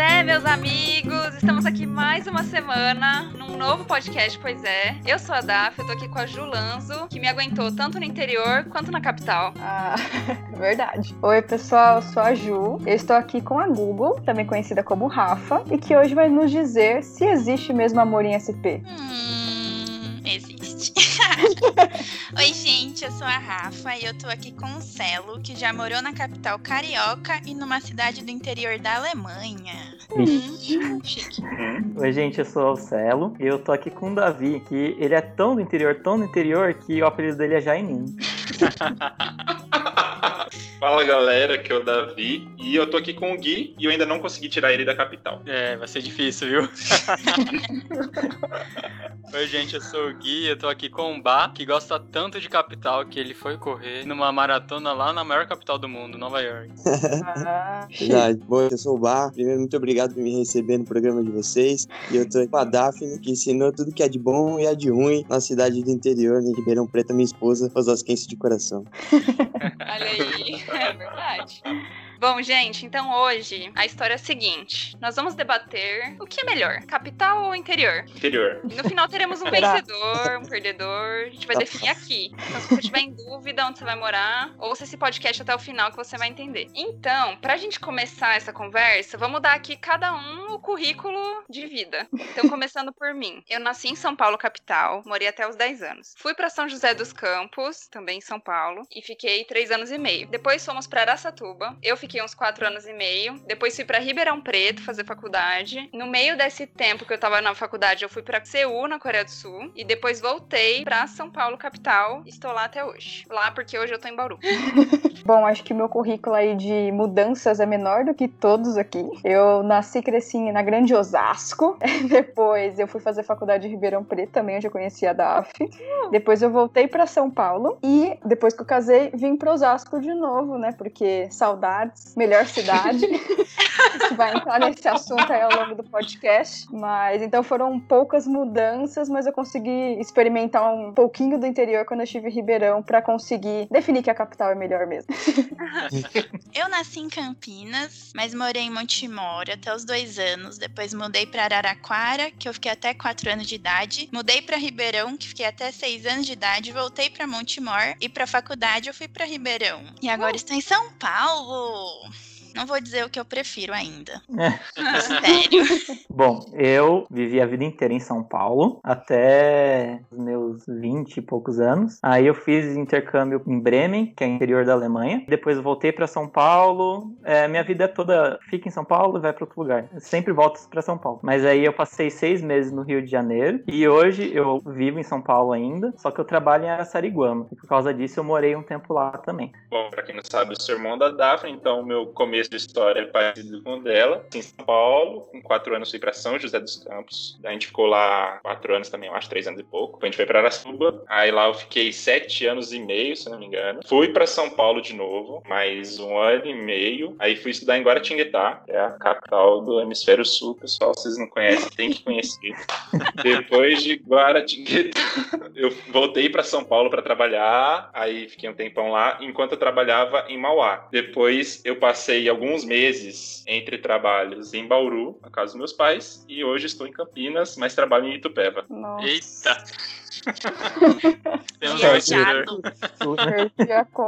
é, meus amigos, estamos aqui mais uma semana num novo podcast, pois é. Eu sou a Daf, eu tô aqui com a Ju Lanzo, que me aguentou tanto no interior quanto na capital. Ah, verdade. Oi, pessoal, eu sou a Ju. Eu estou aqui com a Google, também conhecida como Rafa, e que hoje vai nos dizer se existe mesmo amor em SP. Hum. Oi, gente, eu sou a Rafa e eu tô aqui com o Celo, que já morou na capital carioca e numa cidade do interior da Alemanha. Hum, chique. Oi, gente, eu sou o Celo e eu tô aqui com o Davi, que ele é tão do interior, tão do interior, que o apelido dele é Jainim. Fala galera, que é o Davi e eu tô aqui com o Gui e eu ainda não consegui tirar ele da capital. É, vai ser difícil, viu? Oi, gente, eu sou o Gui, eu tô aqui com o Bá, que gosta tanto de capital que ele foi correr numa maratona lá na maior capital do mundo, Nova York. Verdade. Bom, eu sou o Bar. Primeiro, muito obrigado por me receber no programa de vocês. E eu tô com a Daphne, que ensinou tudo que é de bom e é de ruim na cidade do interior, em Ribeirão Preto, minha esposa, osasquense de coração. Olha aí, é verdade. Bom, gente, então hoje a história é a seguinte: nós vamos debater o que é melhor, capital ou interior? Interior. No final teremos um vencedor, um perdedor. A gente vai definir aqui. Então, se você tiver em dúvida onde você vai morar, ouça esse podcast até o final que você vai entender. Então, pra gente começar essa conversa, vamos dar aqui cada um o currículo de vida. Então, começando por mim. Eu nasci em São Paulo, capital, morei até os 10 anos. Fui pra São José dos Campos, também em São Paulo, e fiquei 3 anos e meio. Depois fomos pra Araçatuba. Eu fiquei uns 4 anos e meio. Depois fui pra Ribeirão Preto fazer faculdade. No meio desse tempo que eu tava na faculdade, eu fui pra Seul, na Coreia do Sul, e depois voltei pra São Paulo, capital. Estou lá até hoje. Lá porque hoje eu tô em Bauru. Bom, acho que o meu currículo aí de mudanças é menor do que todos aqui. Eu nasci e cresci na grande Osasco. Depois eu fui fazer faculdade em Ribeirão Preto, também onde eu conheci a DAF. Depois eu voltei pra São Paulo. E depois que eu casei, vim pra Osasco de novo, né? Porque saudades, melhor cidade. A gente vai entrar nesse assunto aí ao longo do podcast. Mas então foram poucas mudanças, mas eu consegui experimentar um pouquinho do interior quando eu estive em Ribeirão pra conseguir definir que a capital é melhor mesmo. Eu nasci em Campinas, mas morei em Montemor até os dois anos. Depois mudei pra Araraquara, que eu fiquei até quatro anos de idade. Mudei pra Ribeirão, que fiquei até seis anos de idade. Voltei pra Montemor e pra faculdade eu fui pra Ribeirão. E agora estou em São Paulo. Cool. Não vou dizer o que eu prefiro ainda. Sério. Bom, eu vivi a vida inteira em São Paulo, até os meus 20 e poucos anos. Aí eu fiz intercâmbio em Bremen, que é interior da Alemanha. Depois eu voltei para São Paulo. É, minha vida toda fica em São Paulo e vai para outro lugar. Eu sempre volto para São Paulo. Mas aí eu passei seis meses no Rio de Janeiro. E hoje eu vivo em São Paulo ainda, só que eu trabalho em Araçariguama. E por causa disso eu morei um tempo lá também. Bom, pra quem não sabe, eu sou irmão da Daphne, então meu começo de história é parecido com o dela. Em São Paulo, com quatro anos fui pra São José dos Campos. A gente ficou lá quatro anos também, eu acho, três anos e pouco. Depois a gente foi pra Arasuba. Aí lá eu fiquei sete anos e meio, se não me engano. Fui pra São Paulo de novo, mais um ano e meio. Aí fui estudar em Guaratinguetá, que é a capital do hemisfério sul, pessoal. Vocês não conhecem, tem que conhecer. Depois de Guaratinguetá, eu voltei pra São Paulo pra trabalhar. Aí fiquei um tempão lá, enquanto eu trabalhava em Mauá. Depois eu passei alguns meses entre trabalhos em Bauru, na casa dos meus pais, e hoje estou em Campinas, mas trabalho em Itupeva. Nossa, Eita! Temos um a.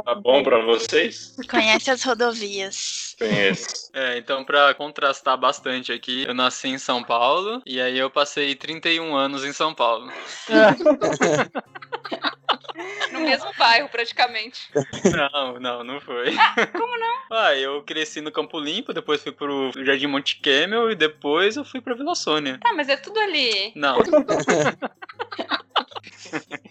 Tá bom pra vocês? Conhece as rodovias. Conheço. É, então pra contrastar bastante aqui, eu nasci em São Paulo e aí eu passei 31 anos em São Paulo. No mesmo bairro, praticamente. Não, não, não foi. Como não? Ah, eu cresci no Campo Limpo, depois fui pro Jardim Monte Camel e depois eu fui pra Vila Sônia. Tá, mas é tudo ali. Não,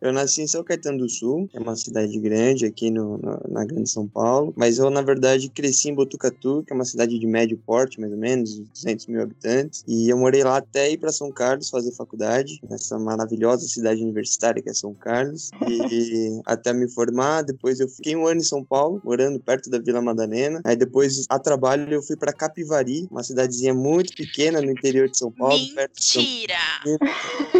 Eu nasci em São Caetano do Sul, é uma cidade grande aqui no, na, na Grande São Paulo, mas eu, na verdade, cresci em Botucatu, que é uma cidade de médio porte, mais ou menos, 200 mil habitantes, e eu morei lá até ir para São Carlos fazer faculdade, nessa maravilhosa cidade universitária que é São Carlos, e até me formar, depois eu fiquei um ano em São Paulo, morando perto da Vila Madalena, aí depois, a trabalho, eu fui para Capivari, uma cidadezinha muito pequena no interior de São Paulo, perto de São Mentira!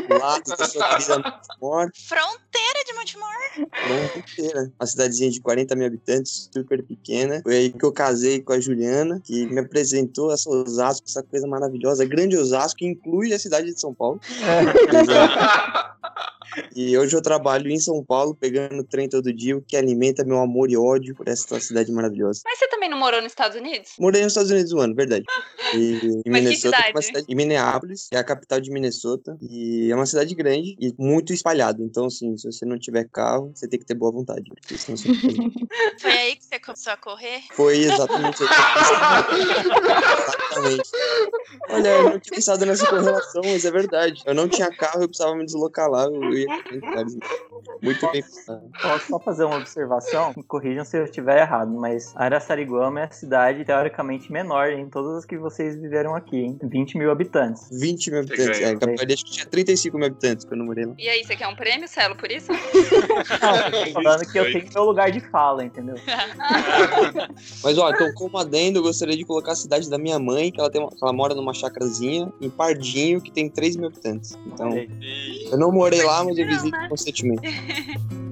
Lá da sua querida Montemor. Fronteira de Montemor. Fronteira. Uma cidadezinha de 40 mil habitantes, super pequena. Foi aí que eu casei com a Juliana, que me apresentou essa Osasco, essa coisa maravilhosa. Grande Osasco, que inclui a cidade de São Paulo. E hoje eu trabalho em São Paulo, pegando trem todo dia, o que alimenta meu amor e ódio por essa cidade maravilhosa. Mas você também não morou nos Estados Unidos? Morei nos Estados Unidos um ano, verdade. E, em Mas Minnesota, que é cidade? cidade, em Minneapolis, é a capital de Minnesota. E é uma cidade grande e muito espalhada. Então, assim, se você não tiver carro, você tem que ter boa vontade. Porque senão você não. Foi aí que você começou a correr? Foi exatamente Exatamente. Olha, eu não tinha pensado nessa correlação, mas é verdade. Eu não tinha carro, eu precisava me deslocar lá. Eu ia muito bem pensado. Posso só fazer uma observação? Me corrijam se eu estiver errado, mas Araçariguama é a cidade teoricamente menor em todas as que vocês viveram aqui, hein? 20 mil habitantes. 20 mil habitantes. É, acho que tinha 35 mil habitantes quando eu morei lá. E aí, você quer um prêmio, Celo, por isso? Não, eu tô falando que eu tenho meu lugar de fala, entendeu? Mas ó, então como adendo, eu gostaria de colocar a cidade da minha mãe, que ela, tem uma- ela mora numa chacrazinha em Pardinho, que tem 3 mil habitantes. Então, eu não morei lá, mas eu Não, visito né?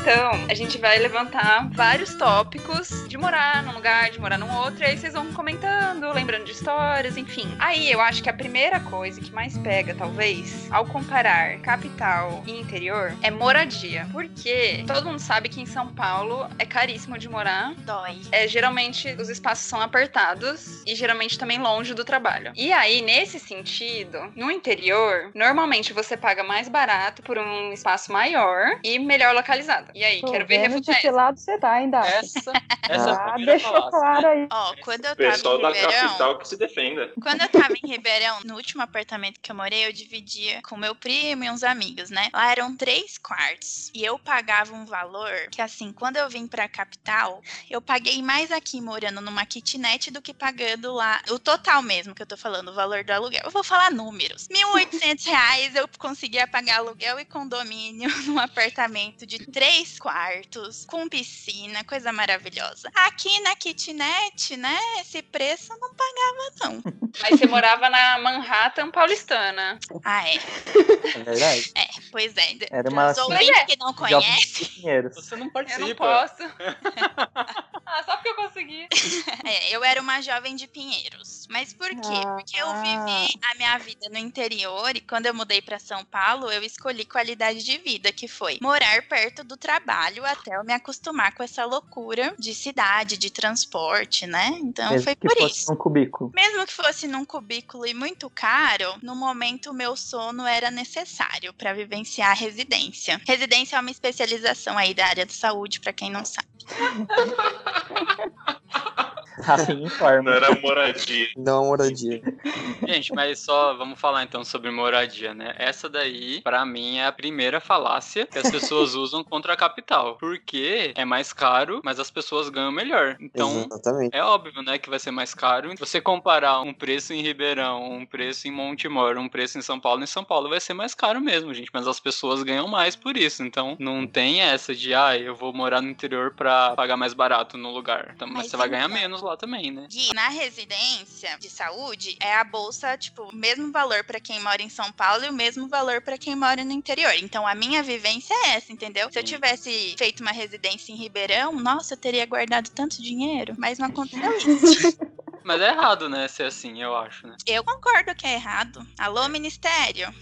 então a gente vai levantar vários tópicos de morar num lugar, de morar num outro, e aí vocês vão comentando, lembrando de histórias, enfim. Aí eu acho que a primeira coisa que mais pega, talvez, ao comparar capital e interior, é moradia. Porque todo mundo sabe que em São Paulo é caríssimo de morar. Dói. É, geralmente os espaços são apertados e geralmente também longe do trabalho. E aí, nesse sentido, no interior, normalmente você paga mais barato por um espaço maior e melhor localizado. E aí, Tô quero ver refutar de que lado você tá ainda. Essa, essa Ah, deixou claro aí. Ó, quando eu tava Pessoal em da Ribeirão. capital que se defenda. Quando eu tava em Ribeirão, no último apartamento que eu morei, eu dividia com meu primo e uns amigos, né? Lá eram três quartos. E eu pagava um valor que, assim, quando eu vim pra capital, eu paguei mais aqui morando numa kitnet do que pagando lá. O total mesmo que eu tô falando, o valor do aluguel. Eu vou falar números. 1.800 reais eu conseguia pagar aluguel e condomínio num apartamento de três quartos, com piscina, coisa maravilhosa. Aqui na kitnet, né? Esse preço eu não pagava, não. Aí você morava na Manhattan paulistana. Ah, é. É verdade. É, pois é. Era uma Os ouvintes que não Jovem conhecem, de Pinheiros. Você não Eu participa. não posso. ah, só porque eu consegui. é, eu era uma jovem de Pinheiros. Mas por quê? Ah, Porque eu vivi a minha vida no interior e quando eu mudei pra São Paulo, eu escolhi qualidade de vida, que foi morar perto do trabalho até eu me acostumar com essa loucura de cidade, de transporte, né? Então Mesmo foi que por fosse isso. um cubículo. Mesmo que fosse num cubículo e muito caro, no momento o meu sono era necessário para vivenciar a residência. Residência é uma especialização aí da área de saúde, para quem não sabe. Assim informa. Não era moradia. Uma moradia. Gente, mas só vamos falar então sobre moradia, né? Essa daí, pra mim, é a primeira falácia que as pessoas usam contra a capital. Porque é mais caro, mas as pessoas ganham melhor. Então, Exatamente. é óbvio, né, que vai ser mais caro. Você comparar um preço em Ribeirão, um preço em Montemor, um preço em São Paulo, em São Paulo vai ser mais caro mesmo, gente. Mas as pessoas ganham mais por isso. Então, não tem essa de, ah, eu vou morar no interior pra pagar mais barato no lugar. Então, mas, você vai ganhar então- menos lá também, né? Gui, na residência de saúde, é a bolsa, tipo, o mesmo valor para quem mora em São Paulo e o mesmo valor para quem mora no interior. Então, a minha vivência é essa, entendeu? Se eu tivesse feito uma residência em Ribeirão, nossa, eu teria guardado tanto dinheiro, mas não aconteceu isso. Mas é errado, né, ser assim, eu acho, né? Eu concordo que é errado. Alô, ministério?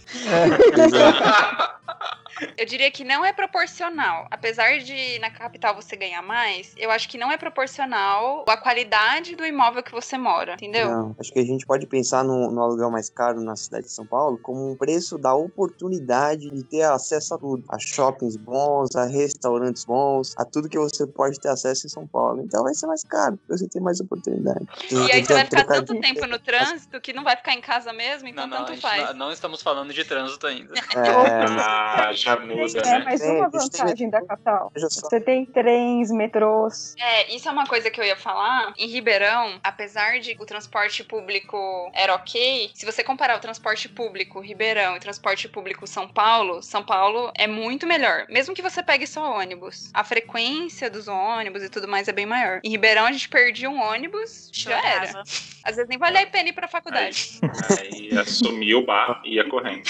Eu diria que não é proporcional. Apesar de na capital você ganhar mais, eu acho que não é proporcional à qualidade do imóvel que você mora, entendeu? Não, acho que a gente pode pensar no, no aluguel mais caro na cidade de São Paulo como um preço da oportunidade de ter acesso a tudo. A shoppings bons, a restaurantes bons, a tudo que você pode ter acesso em São Paulo. Então vai ser mais caro, porque você tem mais oportunidade. E aí você vai ficar tanto Trocadilho. tempo no trânsito que não vai ficar em casa mesmo, então não, não, a tanto faz. não, não estamos falando de trânsito ainda. É, Ah, Já muda, É, né? mas É, uma vantagem da capital. Você tem trens, metrôs. É, isso é uma coisa que eu ia falar. Em Ribeirão, apesar de o transporte público era ok, se você comparar o transporte público Ribeirão e transporte público São Paulo, São Paulo é muito melhor. Mesmo que você pegue só ônibus. A frequência dos ônibus e tudo mais é bem maior. Em Ribeirão, a gente perdia um ônibus, já era. Chorava. Às vezes nem valia a pena ir pra faculdade. Aí assumiu o bar e ia correndo.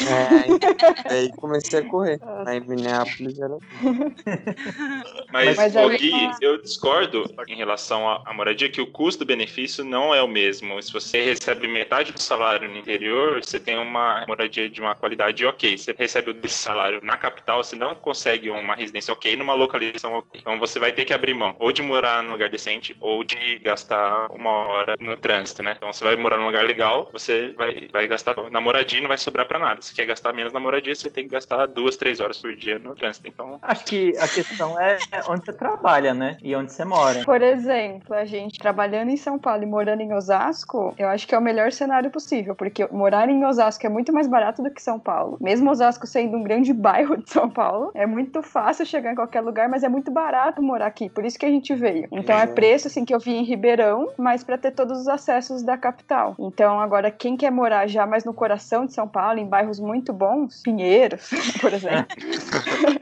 É, aí comecei a correr. Aí em Minneapolis era. Mas, Mas aí- Gui, eu discordo em relação à moradia, que o custo-benefício não é o mesmo. Se você recebe metade do salário no interior, você tem uma moradia de uma qualidade ok. Você recebe o salário na capital, você não consegue uma residência ok numa localização ok. Então você vai ter que abrir mão ou de morar num lugar decente ou de gastar uma hora no trânsito, né? Então você vai morar num lugar legal, você vai, vai gastar na moradia e não vai sobrar pra nada. Se quer gastar menos na moradia, você tem que gastar duas, três horas por dia no trânsito. Então Acho que a questão é onde você trabalha, né? E onde você mora. Por exemplo, a gente trabalhando em São Paulo e morando em Osasco, eu acho que é o melhor cenário possível, porque morar em Osasco é muito mais barato do que São Paulo. Mesmo Osasco sendo um grande bairro de São Paulo, é muito fácil chegar em qualquer lugar, mas é muito barato morar aqui, por isso que a gente veio. Então é Exato. preço assim que eu vi em Ribeirão, mas para ter todos os acessos da capital. Então agora quem quer morar já mais no coração de São Paulo, em bairros muito bons, Pinheiros, por exemplo,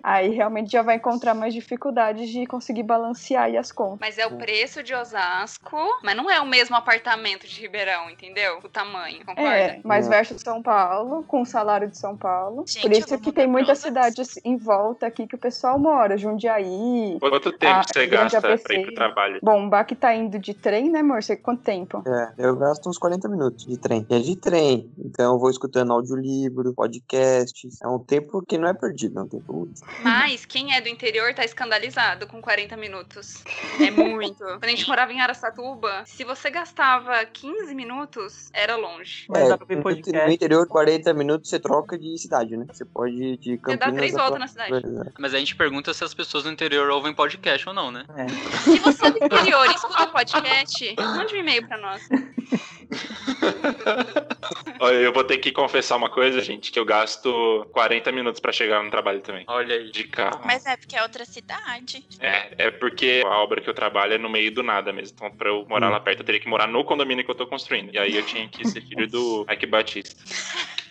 aí realmente já vai encontrar mais dificuldades de conseguir balancear aí as contas. Mas é o preço de Osasco, mas não é o mesmo apartamento de Ribeirão, entendeu? O tamanho, concorda? É, mas É. versus São Paulo, com o salário de São Paulo. Gente, Por isso que tem muitas cidades em volta aqui que o pessoal mora. Jundiaí. quanto tempo Ah, você gasta pra ir pro trabalho? Bom, o Baque tá indo de trem, né, amor? Você, quanto tempo? É, eu gasto uns 40 minutos de trem. É de trem. Então eu vou escutando audiolivro, podcasts. É um tempo que não é perdido, um tempo útil. Mas quem é do interior tá escandalizado com 40 minutos. É muito. Quando a gente morava em Araçatuba, se você gastava 15 minutos, era longe. Mas é, dá pra ver no, podcast. no interior, 40 minutos você troca de cidade, né? Você pode ir de Você Campinas... dá três a voltas na cidade. Pois é. Mas a gente pergunta se as pessoas do interior ouvem podcast ou não, né? É. Se você é do interior e escuta podcast, mande um e-mail pra nós. Olha, Eu vou ter que confessar uma coisa, gente, que eu gasto 40 minutos pra chegar no trabalho também. Olha aí. De carro. Mas é porque é outra cidade. É, é porque a obra que eu trabalho é no meio do nada mesmo. Então, pra eu morar Hum. lá perto, eu teria que morar no condomínio que eu tô construindo. E aí eu tinha que ser filho do Ike Batista.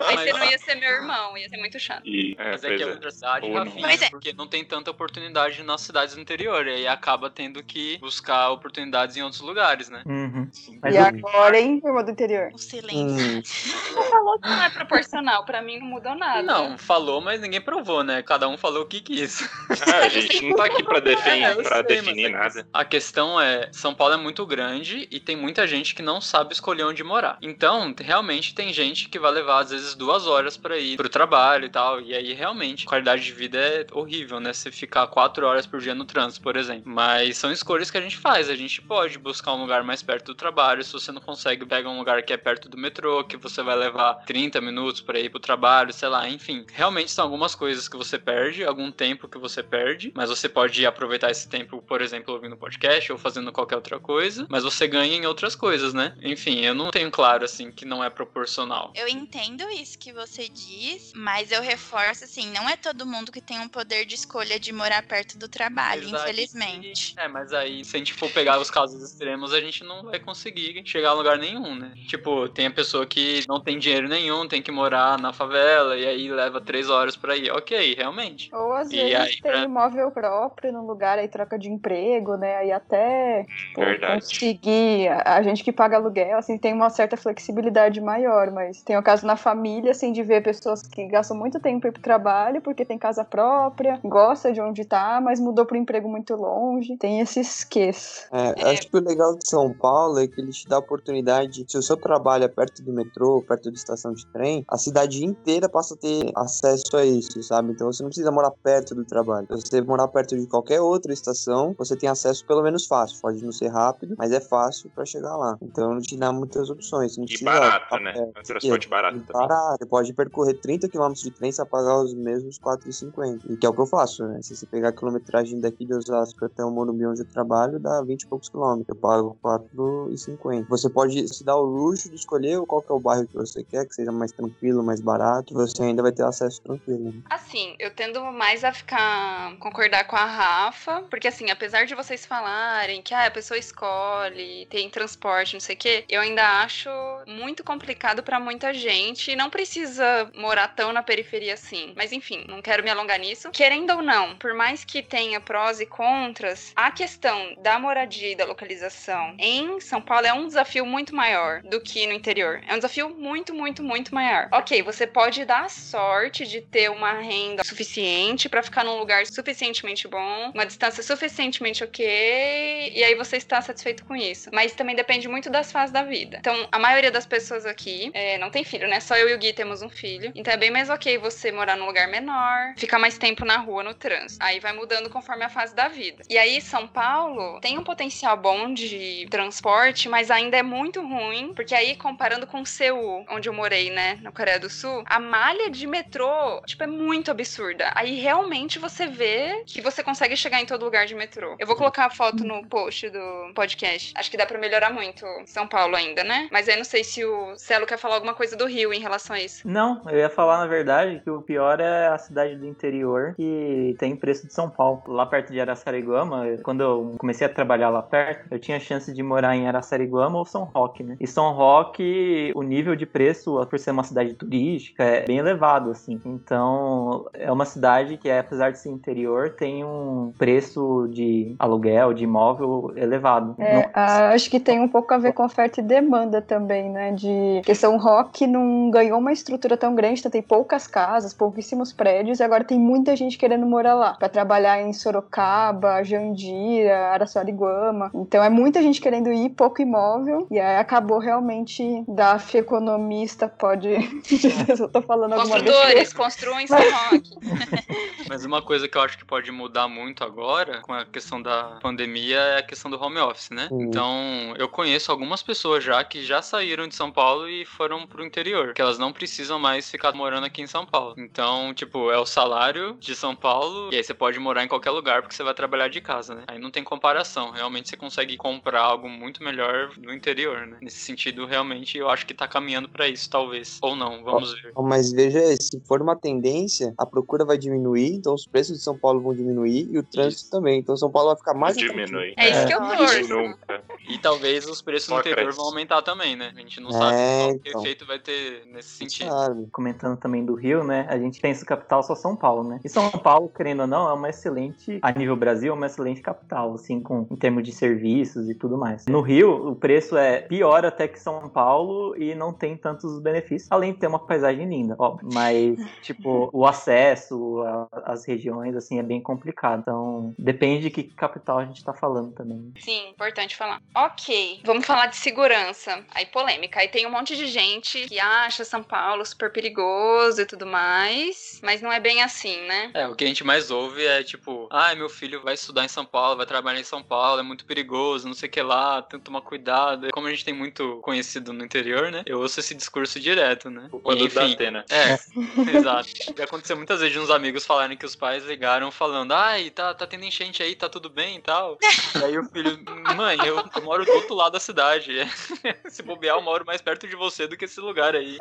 Aí você não ia ser meu irmão, ia ser muito chato. E, é, Mas é que é é. outra cidade. Rafinha, Pois é. porque não tem tanta oportunidade nas cidades do interior. E aí acaba tendo que buscar oportunidades em outros lugares, né? Uhum. Mas e agora, hein, irmã do interior? O silêncio. Hum, Você falou que não é proporcional, pra mim não mudou nada. Não, falou, mas ninguém provou, né? Cada um falou o que quis. Ah, a gente não tá aqui pra, defin É, eu pra sei, definir nada. A questão é, São Paulo é muito grande e tem muita gente que não sabe escolher onde morar. Então, realmente tem gente que vai levar às vezes duas horas pra ir pro trabalho e tal. E aí realmente a qualidade de vida é horrível, né? Você ficar quatro horas por dia no trânsito, por exemplo. Mas são escolhas que a gente faz. A gente pode buscar um lugar mais perto do trabalho. Se você não consegue, pega um lugar que é perto do metrô, que você vai levar 30 minutos pra ir pro trabalho, sei lá, enfim. Realmente são algumas coisas que você perde, algum tempo que você perde, mas você pode aproveitar esse tempo, por exemplo, ouvindo podcast ou fazendo qualquer outra coisa, mas você ganha em outras coisas, né? Enfim, eu não tenho claro assim que não é proporcional. Eu entendo isso que você diz, mas eu reforço assim, não é todo mundo que tem um poder de escolha de morar perto do trabalho, aí- infelizmente. É, mas aí, se a gente for pegar os casos extremos, a gente não vai conseguir chegar a lugar nenhum, né? Tipo, tem a pessoa que não tem dinheiro nenhum, tem que morar na favela, e aí leva três horas pra ir. Ok, realmente. Ou às E vezes aí, tem pra- imóvel próprio no lugar, aí troca de emprego, né? Aí até Verdade. conseguir. A, gente que paga aluguel, assim, tem uma certa flexibilidade maior, mas tem o caso na família, assim, de ver pessoas que gastam muito tempo ir pro trabalho, porque tem casa própria, gosta de onde tá, mas mudou pro emprego muito longe. Tem esse esqueço. É. Acho que o legal de São Paulo é que ele te dá a oportunidade, se o seu trabalho é perto do metrô, perto da estação de trem, a cidade inteira passa a ter acesso a isso, sabe? Então você não precisa morar perto do trabalho. Se você morar perto de qualquer outra estação, você tem acesso pelo menos fácil. Pode não ser rápido, mas é fácil pra chegar lá. Então te dá muitas opções. Não E barato, né? é, transporte barato. também. Para, você pode percorrer 30 km de trem e pagar os mesmos 4,50. E que é o que eu faço, né? Se você pegar a quilometragem daqui de Osasco até o Morumbi onde eu trabalho, dá 20 e poucos quilômetros. Eu pago 4,50. Você pode se dar o luxo de escolher qual que é o bairro que você quer, que seja mais tranquilo, mais barato. Você ainda vai ter acesso tranquilo. Né? Assim, eu tendo mais a ficar concordar com a Rafa, porque assim, apesar de vocês falarem que ah, a pessoa escolhe, tem transporte, não sei o quê, eu ainda acho muito complicado pra muita gente não precisa morar tão na periferia assim. Mas enfim, não quero me alongar nisso. Querendo ou não, por mais que tenha prós e contras, a questão da moradia e da localização em São Paulo é um desafio muito maior do que no interior. É um desafio muito, muito, muito maior. Ok, você pode dar sorte de ter uma renda suficiente pra ficar num lugar suficientemente bom, uma distância suficientemente ok, e aí você está satisfeito com isso. Mas também depende muito das fases da vida. Então, a maioria das pessoas aqui é, não tem filho, né? Só eu e o Gui temos um filho. Então é bem mais ok você morar num lugar menor, ficar mais tempo na rua, no trânsito. Aí vai mudando conforme a fase da vida. E aí, São Paulo tem um potencial bom de transporte, mas ainda é muito ruim, porque aí, comparando com Seul, onde eu morei, né, na Coreia do Sul, a malha de metrô, tipo, é muito absurda. Aí realmente você vê que você consegue chegar em todo lugar de metrô. Eu vou colocar a foto no post do podcast. Acho que dá para melhorar muito São Paulo ainda, né? Mas aí não sei se o Celo quer falar alguma coisa do Rio em relação a isso. Não, eu ia falar na verdade que o pior é a cidade do interior que tem preço de São Paulo. Lá perto de Araçariguama, quando eu comecei a trabalhar lá perto, eu tinha chance de morar em Araçariguama ou São Roque, né? E São Roque, o nível de preço, por ser uma cidade turística, é bem elevado, assim. Então, é uma cidade que, apesar de ser interior, tem um preço de aluguel, de imóvel elevado. É, Não- ah, acho que tem um pouco a ver com oferta e demanda também, né? De que São Roque não ganhou uma estrutura tão grande, então tem poucas casas, pouquíssimos prédios, e agora tem muita gente querendo morar lá, Pra trabalhar em Sorocaba, Jandira, Araçariguama. Então é muita gente querendo ir, pouco imóvel, e aí acabou realmente DAF economista pode dizer se eu tô falando alguma besteira. Construtores, construam em São Roque. Mas uma coisa que eu acho que pode mudar muito agora, com a questão da pandemia, é a questão do home office, né? Uhum. Então, eu conheço algumas pessoas já que já saíram de São Paulo e foram pro interior, que elas não precisam mais ficar morando aqui em São Paulo. Então, tipo, é o salário de São Paulo, e aí você pode morar em qualquer lugar porque você vai trabalhar de casa, né? Aí não tem comparação. Realmente você consegue comprar algo muito melhor no interior, né? Nesse sentido, realmente, eu acho que tá caminhando pra isso, talvez. Ou não, vamos ver. Mas veja, se for uma tendência, a procura vai diminuir, então os preços de São Paulo vão diminuir e o trânsito também. Então São Paulo vai ficar mais Diminui. É isso que eu torço. nunca. E talvez os preços no Só interior cresce. vão aumentar também, né? A gente não É, sabe qual que então. efeito vai ter nesse sentido. Sabe? comentando também do Rio, né? A gente pensa capital só São Paulo, né? E São Paulo, querendo ou não, é uma excelente, a nível Brasil, é uma excelente capital, assim, com, em termos de serviços e tudo mais. No Rio, o preço é pior até que São Paulo e não tem tantos benefícios, além de ter uma paisagem linda, óbvio. Mas, tipo, o acesso às regiões, assim, é bem complicado. Então, depende de que capital a gente tá falando também. Sim, importante falar. Ok, vamos falar de segurança. Aí, polêmica. Aí tem um monte de gente que acha São Paulo super perigoso e tudo mais, mas não é bem assim, né? É, o que a gente mais ouve é tipo, ai, meu filho vai estudar em São Paulo, vai trabalhar em São Paulo, é muito perigoso, não sei o que lá, tem que tomar cuidado. Como a gente tem muito conhecido no interior, né? Eu ouço esse discurso direto, né? Culpa do Enfim. É, exato. E aconteceu muitas vezes de uns amigos falarem que os pais ligaram falando, ai, tá, tá tendo enchente aí, tá tudo bem e tal. E aí o filho, mãe, eu, eu moro do outro lado da cidade. Se bobear, eu moro mais perto de você do que esse lugar aí.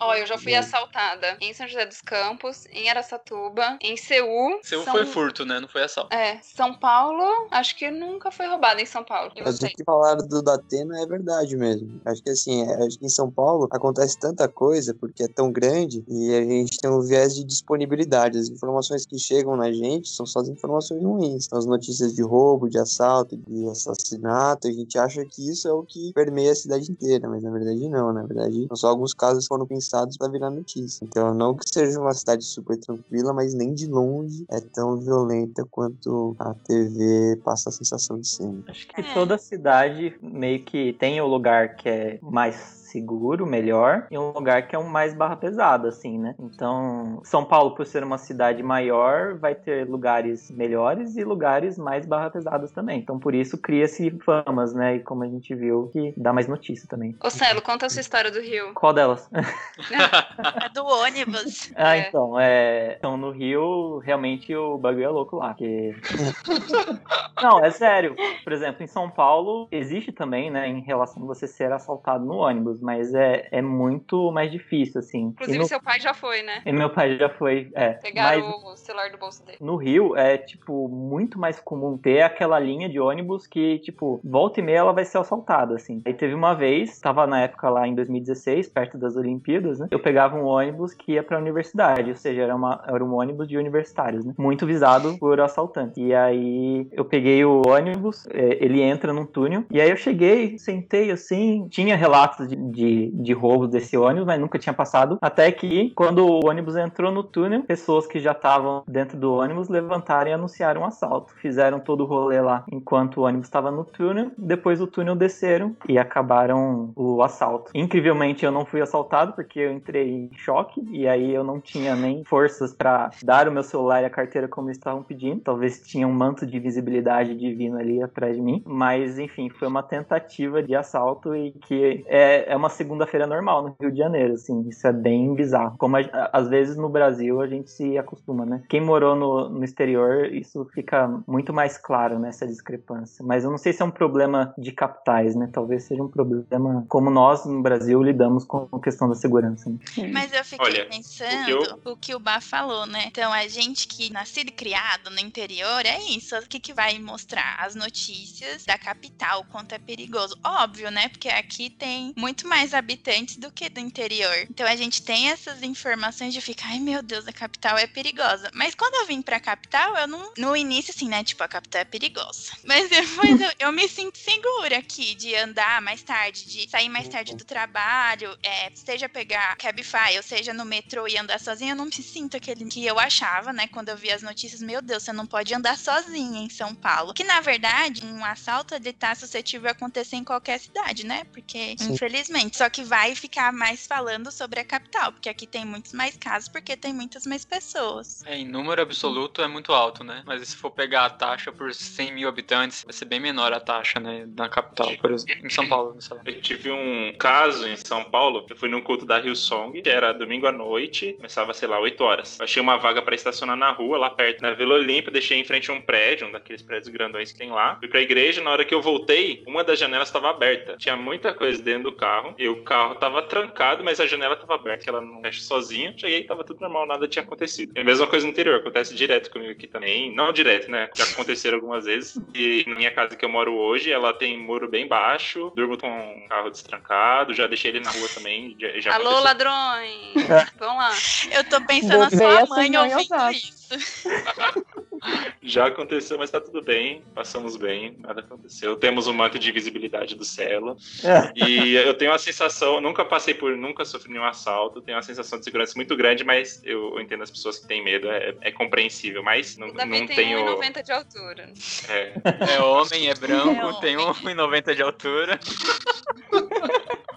Ó, eu já fui assaltada em São José dos Campos, em Araçatuba, em Seul. Seu São... foi furto, né? Não foi assalto. É, São Paulo, acho que nunca foi roubada em São Paulo. E Mas o que falaram do Datena é verdade mesmo. Acho que assim, é- acho que em São Paulo acontece tanta coisa porque é tão grande e a gente tem um viés de disponibilidade. As informações que chegam na gente são só as informações ruins. São as notícias de roubo, de assalto, de assassinato. A gente acha que isso é o que permeia a cidade inteira, mas na verdade não. Na verdade, são só alguns casos que foram pensados para virar notícia. Então, não que seja uma cidade super tranquila, mas nem de longe é tão violenta quanto a TV passa a sensação de ser. Acho que É. toda cidade meio que tem o lugar que é mais seguro, melhor, e um lugar que é um mais barra pesada, assim, né? Então, São Paulo, por ser uma cidade maior, vai ter lugares melhores e lugares mais barra pesadas também. Então, por isso cria-se famas, né? E como a gente viu, que dá mais notícia também. Ô, Celo, conta a sua história do Rio. Qual delas? A do ônibus. Ah, É. então, é. Então, no Rio, realmente o bagulho é louco lá. Que... Não, é sério. Por exemplo, em São Paulo, existe também, né, em relação a você ser assaltado no ônibus, mas é, é muito mais difícil, assim. Inclusive, no... seu pai já foi, né? e meu pai já foi. É, Pegaram mas o celular do bolso dele. no Rio é, tipo, muito mais comum ter aquela linha de ônibus que, tipo, volta e meia ela vai ser assaltada, assim. Aí teve uma vez, tava na época lá em 2016, perto das Olimpíadas, né? Eu pegava um ônibus que ia pra universidade, ou seja, era, uma, era um ônibus de universitários, né? Muito visado por assaltantes. E aí eu peguei o ônibus, é, ele entra num túnel, e aí eu cheguei, sentei assim, tinha relatos de, de, de roubos desse ônibus, mas nunca tinha passado. Até que, quando o ônibus entrou no túnel, pessoas que já estavam dentro do ônibus levantaram e anunciaram um assalto. Fizeram todo o rolê lá enquanto o ônibus estava no túnel. Depois do túnel desceram e acabaram o assalto. Incrivelmente eu não fui assaltado porque eu entrei em choque e aí eu não tinha nem forças para dar o meu celular e a carteira como estavam pedindo. Talvez tinha um manto de visibilidade divino ali atrás de mim. Mas enfim, foi uma tentativa de assalto e que é, é uma segunda-feira normal no Rio de Janeiro, assim. Isso é bem bizarro. Como a- às vezes no Brasil a gente se acostuma, né? Quem morou no, no exterior, isso fica muito mais claro nessa discrepância. Mas eu não sei se é um problema de capitais, né? Talvez seja um problema como nós no Brasil lidamos com a questão da segurança. né? Mas eu fiquei Olha, pensando o que o que o Bá falou, né? Então, a gente que nascido e criado no interior, é isso. O que, que vai mostrar? As notícias da capital, o quanto é perigoso. Óbvio, né? Porque aqui tem muito mais habitantes do que do interior. Então, a gente tem essas informações de ficar, ai meu Deus, a capital é perigosa. Mas quando eu vim pra capital, eu não. No início, assim, né? Tipo, a capital é perigosa. Mas depois eu, eu me sinto segura aqui de andar mais tarde, de sair mais tarde do trabalho, é, seja pegar Cabify, ou seja no metrô e andar sozinha, eu não me sinto aquele que eu achava, né? Quando eu vi as notícias, meu Deus, você não pode andar sozinha em São Paulo. Que na verdade, um assalto ele tá suscetível a acontecer em qualquer cidade, né? Porque, Sim. infelizmente, só que vai ficar mais falando sobre a capital, porque aqui tem muitos mais casos, porque tem muitas mais pessoas. É, em número absoluto é muito alto, né? Mas se for pegar a taxa por 100 mil habitantes, vai ser bem menor a taxa, né? Na capital, por exemplo. Em São Paulo, sei lá. Eu tive um caso em São Paulo. Eu fui num culto da Rio Song, que era domingo à noite, começava, sei lá, 8 horas. Eu achei uma vaga pra estacionar na rua, lá perto, na Vila Olímpia. Deixei em frente a um prédio, um daqueles prédios grandões que tem lá. Fui pra igreja. Na hora que eu voltei, uma das janelas estava aberta. Tinha muita coisa dentro do carro. E o carro tava trancado, mas a janela tava aberta, que ela não fecha sozinha. Cheguei, tava tudo normal, nada tinha acontecido. É a mesma coisa no interior, acontece direto comigo aqui também. Não direto, né? Já aconteceram algumas vezes. E na minha casa que eu moro hoje, ela tem muro bem baixo, durmo com o carro destrancado, já deixei ele na rua também. Já, já Alô, aconteceu. ladrões! Vamos lá. Eu tô pensando a Veio sua assim, mãe não, em ouvindo isso. Já aconteceu, mas tá tudo bem. Passamos bem, nada aconteceu. Temos um manto de visibilidade do Celo. E eu tenho uma sensação, nunca passei por, nunca sofri nenhum assalto, tenho uma sensação de segurança muito grande, mas eu, entendo as pessoas que têm medo, é, é compreensível, mas não, não tem tenho. 1,90 de altura. é, É homem, é branco, É homem. tem 1,90 de altura.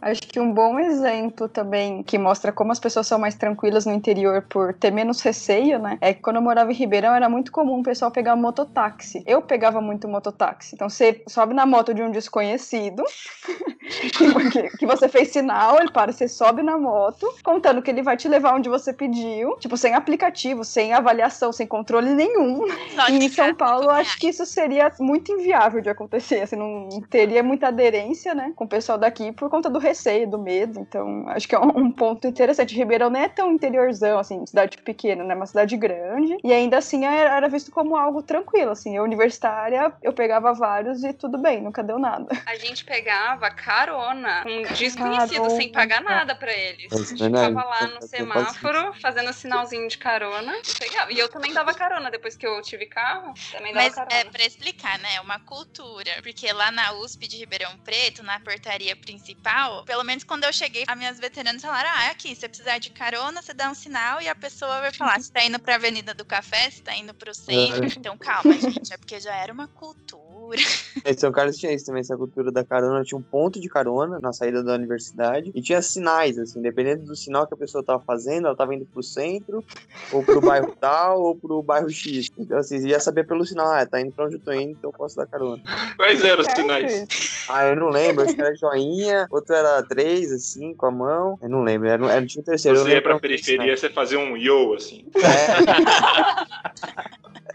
Acho que um bom exemplo também que mostra como as pessoas são mais tranquilas no interior por ter menos receio, né? É que quando eu morava em Ribeirão era muito comum o pessoal pegar mototáxi. Eu pegava muito mototáxi. Então você sobe na moto de um desconhecido, que, que você fez sinal, ele para, você sobe na moto, contando que ele vai te levar onde você pediu, tipo, sem aplicativo, sem avaliação, sem controle nenhum. Só E em São cara. Paulo, acho que isso seria muito inviável de acontecer. Assim, não teria muita aderência, né, com o pessoal daqui por conta do receio, do medo. Então, acho que é um, um ponto interessante. Ribeirão não é tão interiorzão, assim, cidade pequena, né, uma cidade grande. E ainda assim era, era visto como algo tranquilo, assim. Eu, universitária, eu pegava vários e tudo bem, nunca deu nada. A gente pegava carona com um desconhecido sem pagar nada pra eles. É A gente verdade. ficava lá no semáforo, fazendo sinalzinho de carona e pegava. E eu também dava carona depois que eu tive carro, também dava Mas carona. é pra explicar, né? É uma cultura. Porque lá na USP de Ribeirão Preto, na portaria principal, pelo menos quando eu cheguei, as minhas veteranas falaram: ah, aqui, se você precisar de carona, você dá um sinal e a pessoa vai falar se tá indo pra Avenida do Café, se tá indo pro centro. Então calma, gente, é porque já era uma cultura cultura. Em São Carlos tinha isso também, essa cultura da carona. Tinha um ponto de carona na saída da universidade e tinha sinais, assim, dependendo do sinal que a pessoa tava fazendo, ela tava indo pro centro, ou pro bairro tal, ou pro bairro X. Então, assim, você ia saber pelo sinal, ah, tá indo pra onde eu tô indo, então eu posso dar carona. Quais eram os sinais? Ah, eu não lembro, acho que era joinha, outro era três, assim, com a mão. Eu não lembro, era, era tinha um terceiro. Você ia pra periferia, você fazia um yo, assim. É,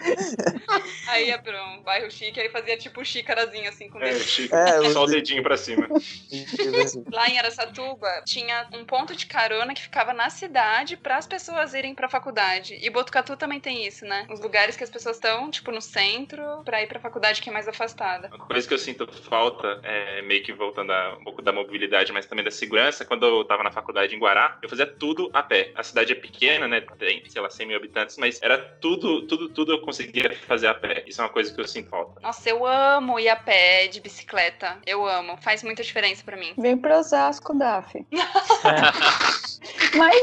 Aí ia pra um bairro chique, aí fazia tipo xícarazinho assim com o É, dedo. chique. É, Só o dedinho pra cima. Lá em Aracatuba tinha um ponto de carona que ficava na cidade para as pessoas irem pra faculdade. E Botucatu também tem isso, né? Os lugares que as pessoas estão, tipo, no centro, pra ir pra faculdade que é mais afastada. Uma coisa que eu sinto falta, é, meio que voltando a um pouco da mobilidade, mas também da segurança, quando eu tava na faculdade em Guará, eu fazia tudo a pé. A cidade é pequena, né? Tem, sei lá, 100 mil habitantes, mas era tudo, tudo, tudo eu conseguia fazer a pé. Isso é uma coisa que eu sinto falta. Nossa, eu amo ir a pé, de bicicleta. Eu amo. Faz muita diferença pra mim. Vem pro Osasco, Daf. Mas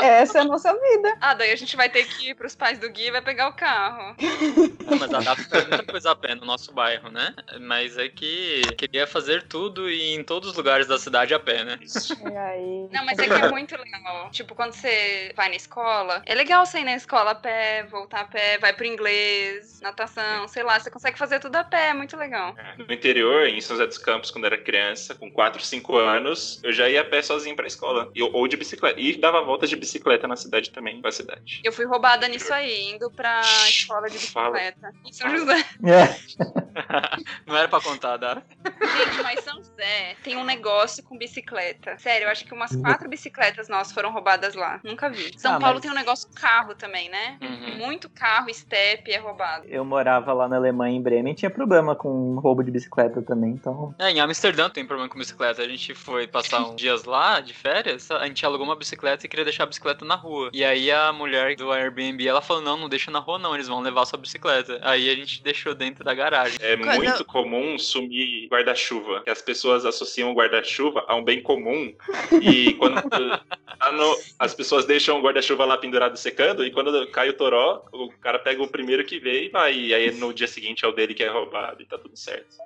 é, essa é a nossa vida. Ah, daí a gente vai ter que ir pros pais do Gui e vai pegar o carro. Não, mas a DAF faz muita coisa a pé no nosso bairro, né? Mas é que queria fazer tudo e em todos os lugares da cidade a pé, né? Isso. E aí. Não, mas é que é muito legal. Tipo, quando você vai na escola, é legal você ir na escola a pé, voltar a pé, vai pro inglês, natação, sei lá, você consegue fazer tudo a pé, é muito legal. É, No interior, em São José dos Campos, quando eu era criança, com 4, 5 anos, eu já ia a pé sozinho pra escola. E- ou de bicicleta. E dava voltas de bicicleta na cidade também, com a cidade. Eu fui roubada nisso aí, indo pra escola de Fala. bicicleta. Em São José. É. Não era pra contar, Dá? Gente, mas São José tem um negócio com bicicleta. Sério, eu acho que umas quatro bicicletas nossas foram roubadas lá. Nunca vi. São Ah, Paulo mas- tem um negócio com carro também, né? Uhum. Muito carro, step é roubado. Eu morava lá na Alemanha, em Bremen, tinha problema com roubo de bicicleta também, então... É, em Amsterdã tem problema com bicicleta. A gente foi passar uns dias lá, de férias, a gente alugou uma bicicleta e queria deixar a bicicleta na rua. E aí a mulher do Airbnb, ela falou, não, não deixa na rua não, eles vão levar sua bicicleta. Aí a gente deixou dentro da garagem. É Quando- muito comum sumir guarda-chuva. Que as pessoas associam o guarda-chuva a um bem comum. E quando tá no- as pessoas deixam o guarda-chuva lá pendurado secando, e quando cai o toró, o cara pega o primeiro que vê e vai. E aí no dia seguinte é o dele que é roubado e tá tudo certo.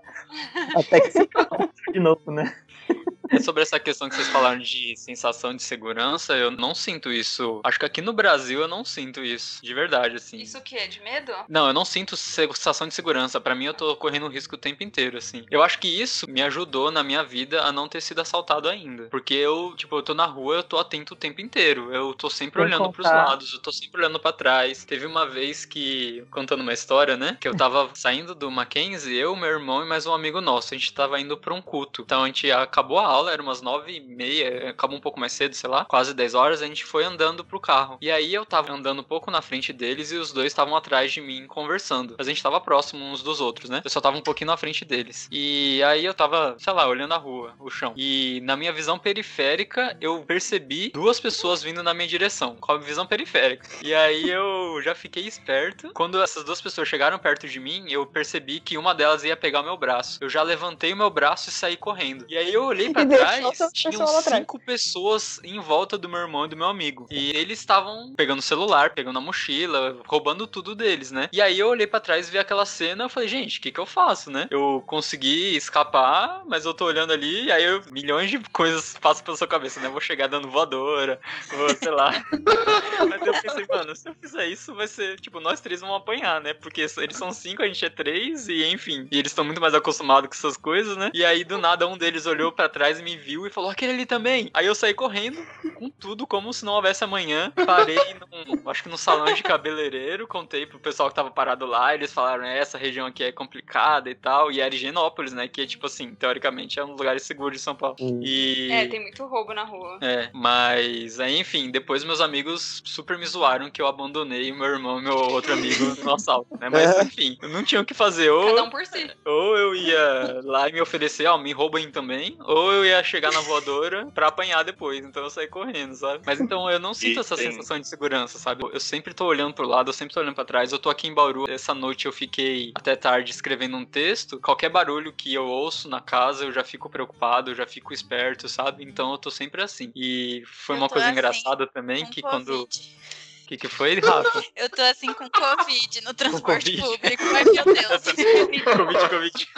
Até que se de novo, né? Sobre essa questão que vocês falaram de sensação de segurança, eu não sinto isso. Acho que aqui no Brasil eu não sinto isso. De verdade, assim. Isso o quê? De medo? Não, eu não sinto sensação de segurança. Pra mim, eu tô correndo um risco o tempo inteiro, assim. Eu acho que isso me ajudou na minha vida a não ter sido assaltado ainda. Porque eu, tipo, eu tô na rua, eu tô atento o tempo inteiro. Eu tô sempre Sem olhando pros contar. lados, eu tô sempre olhando pra trás. Teve uma vez que, contando uma história, né? Que eu tava saindo do Mackenzie, eu, meu irmão e mais um amigo nosso. A gente tava indo pra um culto. Então a gente acabou a aula, era umas nove e meia, acabou um pouco mais cedo, sei lá, quase 10 horas, a gente foi andando pro carro. E aí eu tava andando um pouco na frente deles e os dois estavam atrás de mim conversando. Mas a gente tava próximo uns dos outros, né? Eu só tava um pouquinho na frente deles. E aí eu tava, sei lá, olhando a rua, o chão. E na minha visão periférica, eu percebi duas pessoas vindo na minha direção, com a visão periférica. E aí eu já fiquei esperto. Quando essas duas pessoas chegaram perto de mim, eu percebi que uma delas ia pegar meu braço. Eu já levantei o meu braço e saí correndo. E aí eu olhei pra Deixou trás, outra tinham atrás. cinco pessoas em volta do meu irmão e do meu amigo. E eles estavam pegando o celular, pegando a mochila, roubando tudo deles, né? E aí eu olhei pra trás, vi aquela cena, eu falei, gente, o que que eu faço, né? Eu consegui escapar, mas eu tô olhando ali, e aí eu- milhões de coisas passam pela sua cabeça, né? Vou chegar dando voadora, vou, sei lá. mas eu pensei, mano, se eu fizer isso, vai ser, tipo, nós três vamos apanhar, né? Porque eles são cinco, a gente é três, e enfim. E eles estão muito mais acostumados com essas coisas, né? E aí, do nada, um deles olhou pra trás e me viu e falou, aquele ali também. Aí eu saí correndo, com tudo, como se não houvesse amanhã. Parei num, acho que no salão de cabeleireiro, contei pro pessoal que tava parado lá, eles falaram, é, essa região aqui é complicada e tal, e era Higienópolis, né, que, tipo assim, teoricamente é um dos lugares seguros de São Paulo. Hum. E... É, tem muito roubo na rua. É, mas aí, enfim, depois meus amigos super me zoaram que eu abandonei meu irmão e meu outro amigo no assalto, né? Mas enfim, eu não tinha o que fazer. Ou, Cada um por si. ou eu ia lá e me oferecer, ó, me roubem também, ou eu ia chegar na voadora pra apanhar depois. Então eu saí correndo, sabe? Mas então eu não sinto E essa tem- sensação de segurança, sabe? Eu sempre tô olhando pro lado, eu sempre tô olhando pra trás. Eu tô aqui em Bauru, essa noite eu fiquei até tarde escrevendo um texto. Qualquer barulho que eu ouço na casa, eu já fico preocupado, eu já fico esperto, sabe? Então eu tô sempre assim. E foi Eu uma coisa assim, engraçada também que Covid. quando que, que foi, Rafa? Eu tô assim com Covid no transporte Covid. público. Ai, meu Deus. Covid, Covid.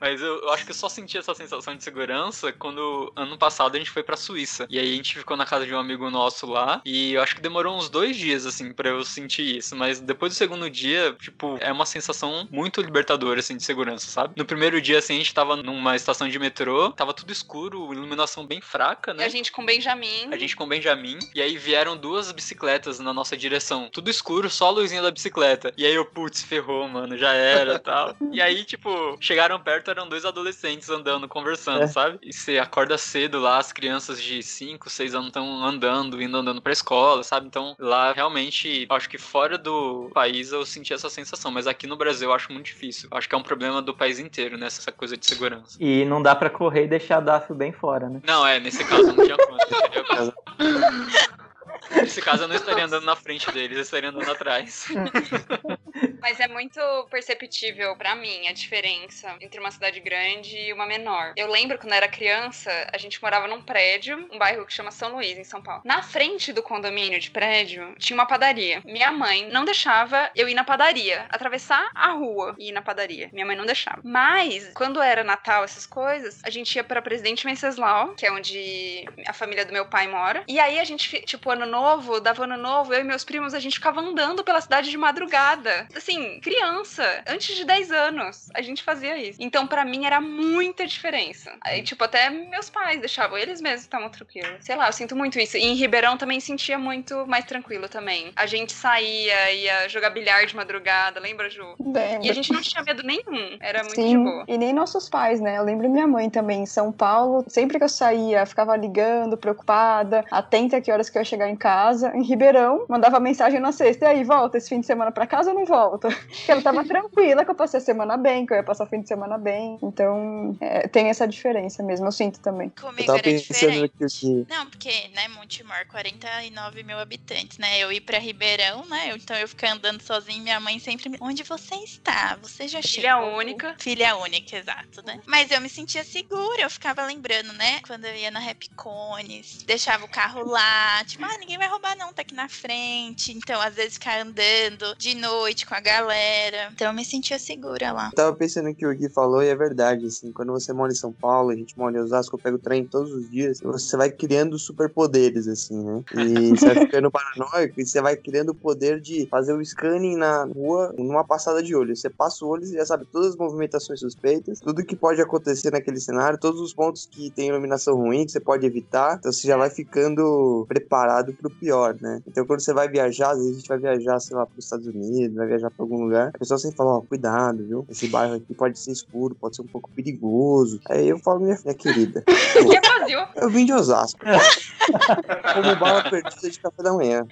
Mas eu, eu acho que eu só senti essa sensação de segurança quando ano passado a gente foi pra Suíça. E aí a gente ficou na casa de um amigo nosso lá. E eu acho que demorou uns dois dias, assim, pra eu sentir isso. Mas depois do segundo dia, tipo, é uma sensação muito libertadora, assim, de segurança, sabe? No primeiro dia, assim, a gente tava numa estação de metrô, tava tudo escuro, iluminação bem fraca, E né? a gente com Benjamin. A gente com Benjamin, e aí vieram duas bicicletas na nossa direção. Tudo escuro, só a luzinha da bicicleta. E aí eu, putz, ferrou, mano, já era tal. E aí, tipo, chegaram perto, eram dois adolescentes andando, conversando, É. sabe? E você acorda cedo lá, as crianças de 5, 6 anos estão andando, indo andando pra escola, sabe? Então lá realmente, acho que fora do país eu senti essa sensação, mas aqui no Brasil eu acho muito difícil. Acho que é um problema do país inteiro, né? Essa coisa de segurança. E não dá pra correr e deixar a Dafio bem fora, né? Não, é, nesse caso não tinha como. Nesse caso eu não estaria andando na frente deles, eu estaria andando atrás. Mas é muito perceptível pra mim a diferença entre uma cidade grande e uma menor. Eu lembro quando eu era criança, a gente morava num prédio, um bairro que chama São Luís, em São Paulo. Na frente do condomínio de prédio tinha uma padaria. Minha mãe não deixava eu ir na padaria, atravessar a rua e ir na padaria. Minha mãe não deixava. Mas quando era Natal, essas coisas, a gente ia pra Presidente Venceslau, que é onde a família do meu pai mora. E aí a gente, tipo, ano novo, dava ano novo, eu e meus primos, a gente ficava andando pela cidade de madrugada. Assim, criança, antes de 10 anos, a gente fazia isso. Então, pra mim, era muita diferença. Aí, tipo, até meus pais deixavam, eles mesmos estavam tranquilos. Sei lá, eu sinto muito isso. E em Ribeirão também sentia muito mais tranquilo também. A gente saía, ia jogar bilhar de madrugada, lembra, Ju? Lembro. E a gente não tinha medo nenhum. Era muito de Sim, boa. e nem nossos pais, né? Eu lembro minha mãe também, em São Paulo. Sempre que eu saía, ficava ligando, preocupada, atenta a que horas que eu ia chegar em casa. Em Ribeirão, mandava mensagem na sexta. E aí, volta esse fim de semana pra casa ou não volta? Porque ela tava tranquila que eu passei a semana bem, que eu ia passar o fim de semana bem. Então, é, tem essa diferença mesmo, eu sinto também. Eu Comigo tava era diferente. que, que Não, porque, né, Montemor, 49 mil habitantes, né? Eu ir pra Ribeirão, né? Então eu ficar andando sozinha, minha mãe sempre me. Onde você está? Você já Filha chegou? única. Filha única, exato, né? Mas eu me sentia segura, eu ficava lembrando, né? Quando eu ia na Rapcones, deixava o carro lá, tipo, ah, ninguém vai roubar não, tá aqui na frente. Então, às vezes, ficar andando de noite com a galera. Então, eu me sentia segura lá. eu tava pensando que o Gui falou e é verdade, assim, quando você mora em São Paulo, a gente mora em Osasco, eu pego o trem todos os dias, você vai criando superpoderes, assim, né? E você vai ficando paranoico e você vai criando o poder de fazer o scanning na rua numa passada de olho. Você passa o olho e já sabe todas as movimentações suspeitas, tudo que pode acontecer naquele cenário, todos os pontos que tem iluminação ruim, que você pode evitar, então você já vai ficando preparado pro pior, né? Então quando você vai viajar, às vezes a gente vai viajar, sei lá, pros Estados Unidos, vai viajar algum lugar, a pessoa sempre fala, ó, cuidado, viu? Esse bairro aqui pode ser escuro, pode ser um pouco perigoso. Aí eu falo, minha, minha querida, Que é Brasil. eu vim de Osasco. Como bala perdida de café da manhã.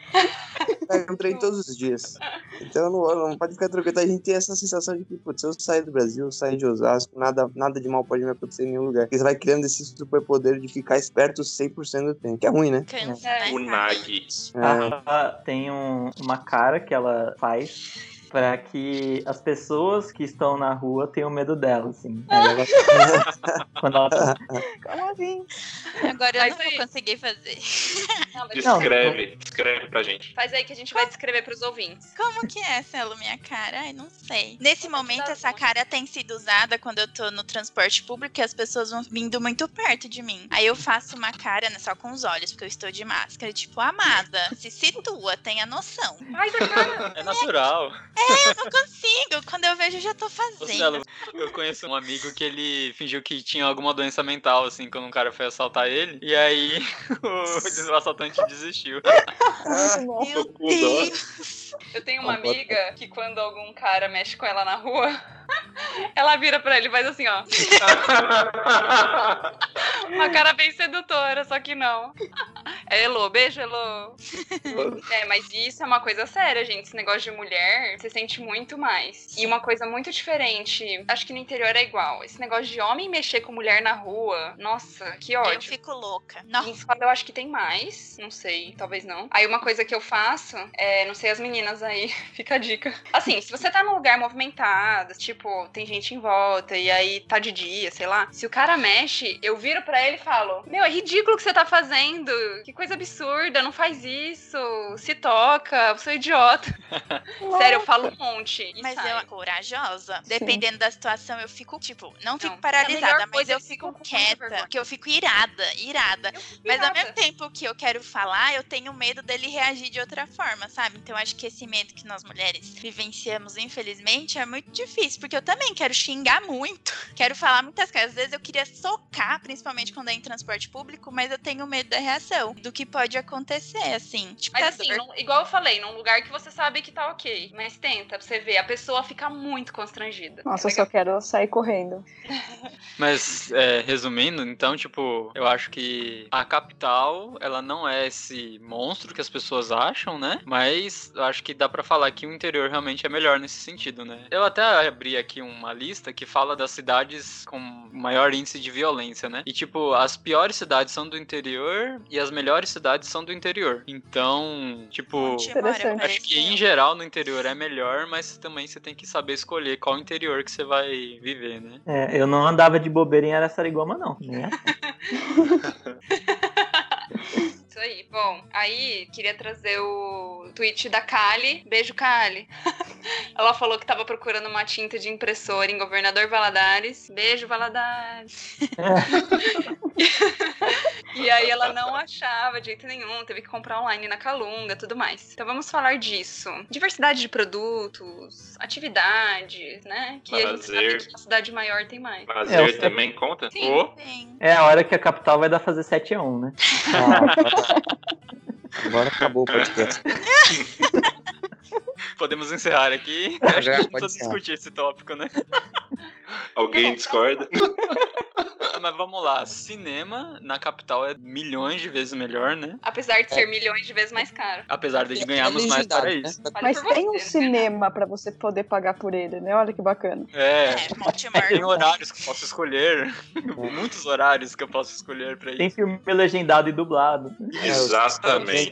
Pega um trem todos os dias. Então não, não pode ficar tranquilo. A gente tem essa sensação de que, putz, se eu sair do Brasil, sair de Osasco, nada, nada de mal pode me acontecer em nenhum lugar. Porque você vai criando esse superpoder de ficar esperto 100% do tempo. Que é ruim, né? Cansa, É. O Nag. É, A Rafa tem um- uma cara que ela faz pra que as pessoas que estão na rua tenham medo dela, assim. Ela- quando ela Como assim? Agora eu Mas não vou conseguir fazer. Não, mas Não. Descreve, descreve pra gente. Faz aí que a gente vai descrever pros ouvintes. Como que é, Celo, minha cara? Ai, não sei. Nesse momento, essa cara tem sido usada quando eu tô no transporte público e as pessoas vão vindo muito perto de mim. Aí eu faço uma cara né, só com os olhos, porque eu estou de máscara. Tipo, amada, se situa, tenha noção. Faz a cara. É natural. Eu não consigo. Quando eu vejo, eu já tô fazendo. Celo, eu conheço um amigo que ele fingiu que tinha alguma doença mental, assim, quando um cara foi assaltar ele. E aí o assaltante desistiu. Meu. Deus. Eu tenho uma amiga que quando algum cara mexe com ela na rua, ela vira pra ele e faz assim, ó. Uma cara bem sedutora, só que não. É Elo, beijo, Elo. É, mas isso é uma coisa séria, gente. Esse negócio de mulher, você sente muito mais. E uma coisa muito diferente, acho que no interior é igual. Esse negócio de homem mexer com mulher na rua, nossa, que Eu ódio. fico louca. Em Nossa. escola eu acho que tem mais, não sei, talvez não. Aí uma coisa que eu faço, é, não sei as meninas aí, fica a dica. Assim, se você tá num lugar movimentado, tipo, tem gente em volta e aí tá de dia, sei lá. Se o cara mexe, eu viro pra ele e falo: Meu, é ridículo o que você tá fazendo. Que coisa coisa absurda, não faz isso, se toca, eu sou idiota. Sério, eu falo um monte. e Mas sai. eu corajosa. Dependendo da situação, eu fico, tipo, não fico Não, paralisada, melhor mas eu é fico quieta, porque eu fico irada, irada. Eu fico Mas ao irada. mesmo tempo que eu quero falar, eu tenho medo dele reagir de outra forma, sabe? Então eu acho que esse medo que nós mulheres vivenciamos, infelizmente, é muito difícil, porque eu também quero xingar muito, quero falar muitas coisas. Às vezes eu queria socar, principalmente quando é em transporte público, mas eu tenho medo da reação, do que pode acontecer, assim. Tipo, Mas assim, num- igual eu falei, num lugar que você sabe que tá ok. Mas tenta pra você ver, a pessoa fica muito constrangida. Nossa, É eu só quero sair correndo. Mas, é, resumindo, então, tipo, eu acho que a capital, ela não é esse monstro que as pessoas acham, né? Mas eu acho que dá pra falar que o interior realmente é melhor nesse sentido, né? Eu até abri aqui uma lista que fala das cidades com maior índice de violência, né? E, tipo, as piores cidades são do interior e as melhores cidades são do interior. Então, tipo. Acho que em geral no interior é melhor, mas também você tem que saber escolher qual interior que você vai viver, né? É, eu não andava de bobeira em Araçariguama, não. Nem Isso aí. Bom, aí queria trazer o tweet da Kali. Beijo, Kali. Ela falou que tava procurando uma tinta de impressora em Governador Valadares. Beijo, Valadares. E aí ela não achava de jeito nenhum, teve que comprar online na Calunga, tudo mais. Então vamos falar disso. Diversidade de produtos, atividades, né? Que a gente sabe que na cidade maior tem mais. Lazer É, eu- também conta? Sim. Ô, Tem. É a hora que a capital vai dar fazer 7 a 1, né? Agora acabou o podcast. Podemos encerrar aqui. Acho que a gente pode precisa discutir esse tópico, né? alguém discorda? Mas vamos lá, cinema na capital é milhões de vezes melhor, né? Apesar de ser milhões de vezes mais caro. Apesar de É ganharmos mais para legendário, isso. né? Mas tem um você, né? cinema pra você poder pagar por ele, né? Olha que bacana. É, É, tem horários que eu posso escolher. Muitos horários que eu posso escolher pra Tem isso. filme legendado e dublado. Exatamente.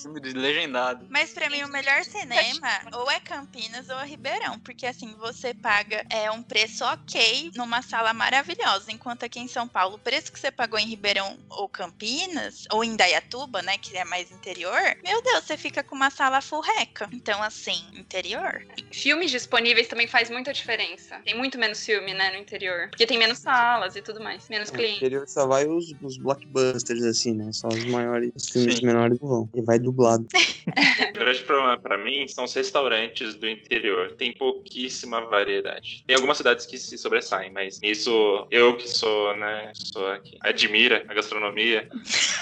Filme de legendado. Mas pra mim o melhor cinema ou é Campinas ou é Ribeirão, porque assim você paga é um preço ok numa sala maravilhosa, enquanto aqui em São Paulo o preço que você pagou em Ribeirão ou Campinas ou em Dayatuba, né, que é mais interior, meu Deus, você fica com uma sala furreca. Então assim, interior. Filmes disponíveis também faz muita diferença. Tem muito menos filme, né, no interior. Porque tem menos salas e tudo mais. Menos É, No clientes. interior só vai os, os blockbusters, assim, né? Só os maiores, os filmes Sim. menores não vão. E vai dublado. O grande problema pra mim são os restaurantes do interior. Tem pouquíssima variedade. Tem algumas cidades que se sobressaem, mas isso eu que sou, né, sou que admira a gastronomia,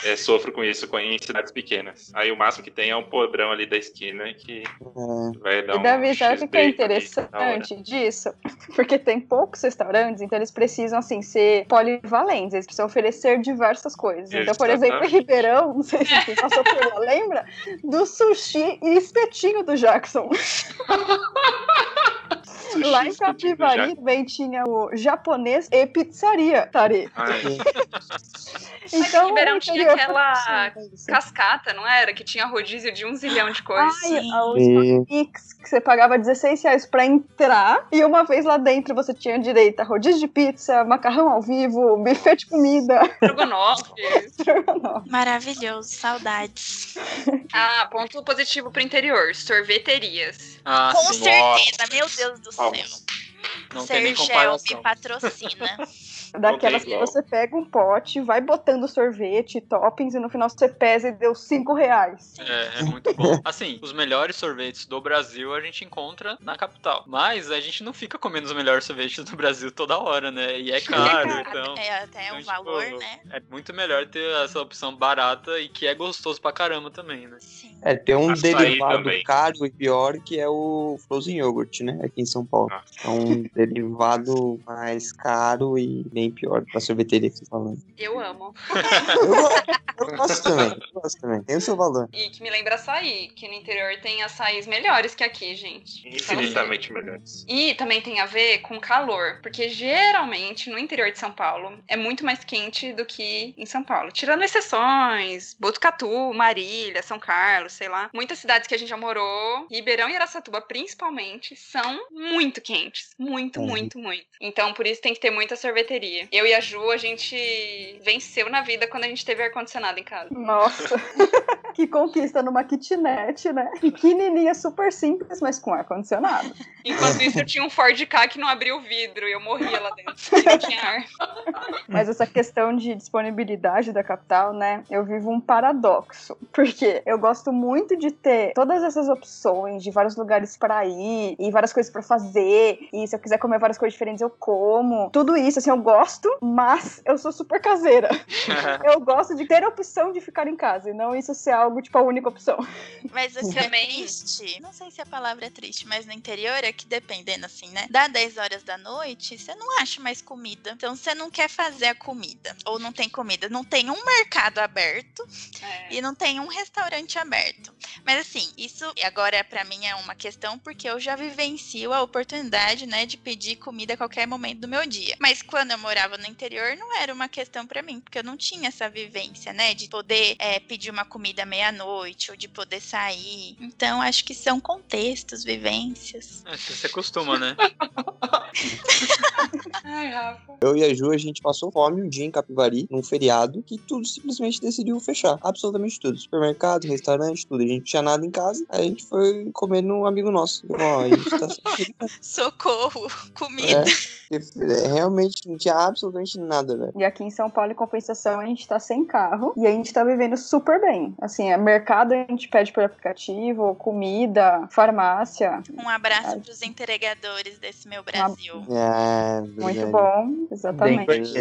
é, sofro com isso com- em cidades pequenas. Aí o máximo que tem é um podrão ali da esquina que É, vai dar E um Davi, sabe o que é interessante disso? Porque tem poucos restaurantes, então eles precisam, assim, ser polivalentes, eles precisam oferecer diversas coisas. Então, por exemplo, em. Ribeirão, não sei se você passou por lá, lembra? Do sushi e espetinho do Jackson. Sushi, Lá em Capivari também tinha o japonês e pizzaria, Tari. Ai, Então, Ribeirão tinha aquela precisa disso. Cascata, não era? Que tinha rodízio de um zilhão de coisas. Ai, os E- Pix, que você pagava 16 reais pra entrar, e uma vez lá dentro você tinha direito a rodízio de pizza, macarrão ao vivo, buffet de comida. Estrogonofe. Maravilhoso, saudades. ah, ponto positivo pro interior. Sorveterias. Ah, Com sim. certeza, meu Deus do céu. Não tem nem Sergel comparação. me patrocina. Daquelas que você pega um pote, vai botando sorvete, toppings, e no final você pesa e deu 5 reais. É, é muito bom. Assim, os melhores sorvetes do Brasil a gente encontra na capital. Mas a gente não fica comendo os melhores sorvetes do Brasil toda hora, né? E é caro, então. É até então, um tipo, valor, né? É muito melhor ter essa opção barata e que é gostoso pra caramba também, né? Sim. É, tem um Açaí derivado também. caro e pior que é o Frozen Yogurt, né? Aqui em São Paulo. Ah. É um derivado mais caro e bem pior pra sorveteria que você tá falando. Eu amo. Eu, eu gosto também, eu gosto também. Tem o seu valor. E que me lembra açaí, que no interior tem açaís melhores que aqui, gente. Infinitamente melhores. E também tem a ver com calor, porque geralmente no interior de São Paulo é muito mais quente do que em São Paulo. Tirando exceções, Botucatu, Marília, São Carlos, sei lá. Muitas cidades que a gente já morou, Ribeirão e Aracatuba principalmente, são muito quentes. Muito, Uhum. muito, muito. Então por isso tem que ter muita sorveteria. Eu e a Ju, a gente venceu na vida quando a gente teve ar-condicionado em casa. Nossa, que conquista numa kitnet, né? Pequenininha, super simples, mas com ar-condicionado. Enquanto isso, eu tinha um Ford K que não abria o vidro e eu morria lá dentro. Não tinha ar. Mas essa questão de disponibilidade da capital, né? Eu vivo um paradoxo. Porque eu gosto muito de ter todas essas opções de vários lugares para ir e várias coisas para fazer. E se eu quiser comer várias coisas diferentes, eu como. Tudo isso, assim, eu gosto, mas eu sou super caseira. eu gosto de ter a opção de ficar em casa e não isso ser algo, tipo, a única opção. Mas assim, é triste. Não sei se a palavra é triste, mas no interior é que dependendo, assim, né? Dá 10 horas da noite, você não acha mais comida. Então você não quer fazer a comida. Ou não tem comida. Não tem um mercado aberto É. e não tem um restaurante aberto. Mas assim, isso agora pra mim é uma questão porque eu já vivencio a oportunidade, né, de pedir comida a qualquer momento do meu dia. Mas quando eu morava no interior, não era uma questão pra mim, porque eu não tinha essa vivência, né, de poder é, pedir uma comida meia-noite ou de poder sair. Então acho que são contextos, vivências. É, você se acostuma, né? Ai, Rafa. Eu e a Ju, a gente passou fome um dia em Capivari, num feriado, que tudo simplesmente decidiu fechar. Absolutamente tudo. Supermercado, restaurante, tudo. A gente não tinha nada em casa, aí a gente foi comer num amigo nosso. Ó, a gente tá Socorro, comida. É, realmente não tinha absolutamente nada, velho. E aqui em São Paulo, em compensação, a gente tá sem carro e a gente tá vivendo super bem. Assim, é mercado a gente pede por aplicativo, comida, farmácia. Um abraço pros entregadores desse meu Brasil. É, Muito bom, exatamente.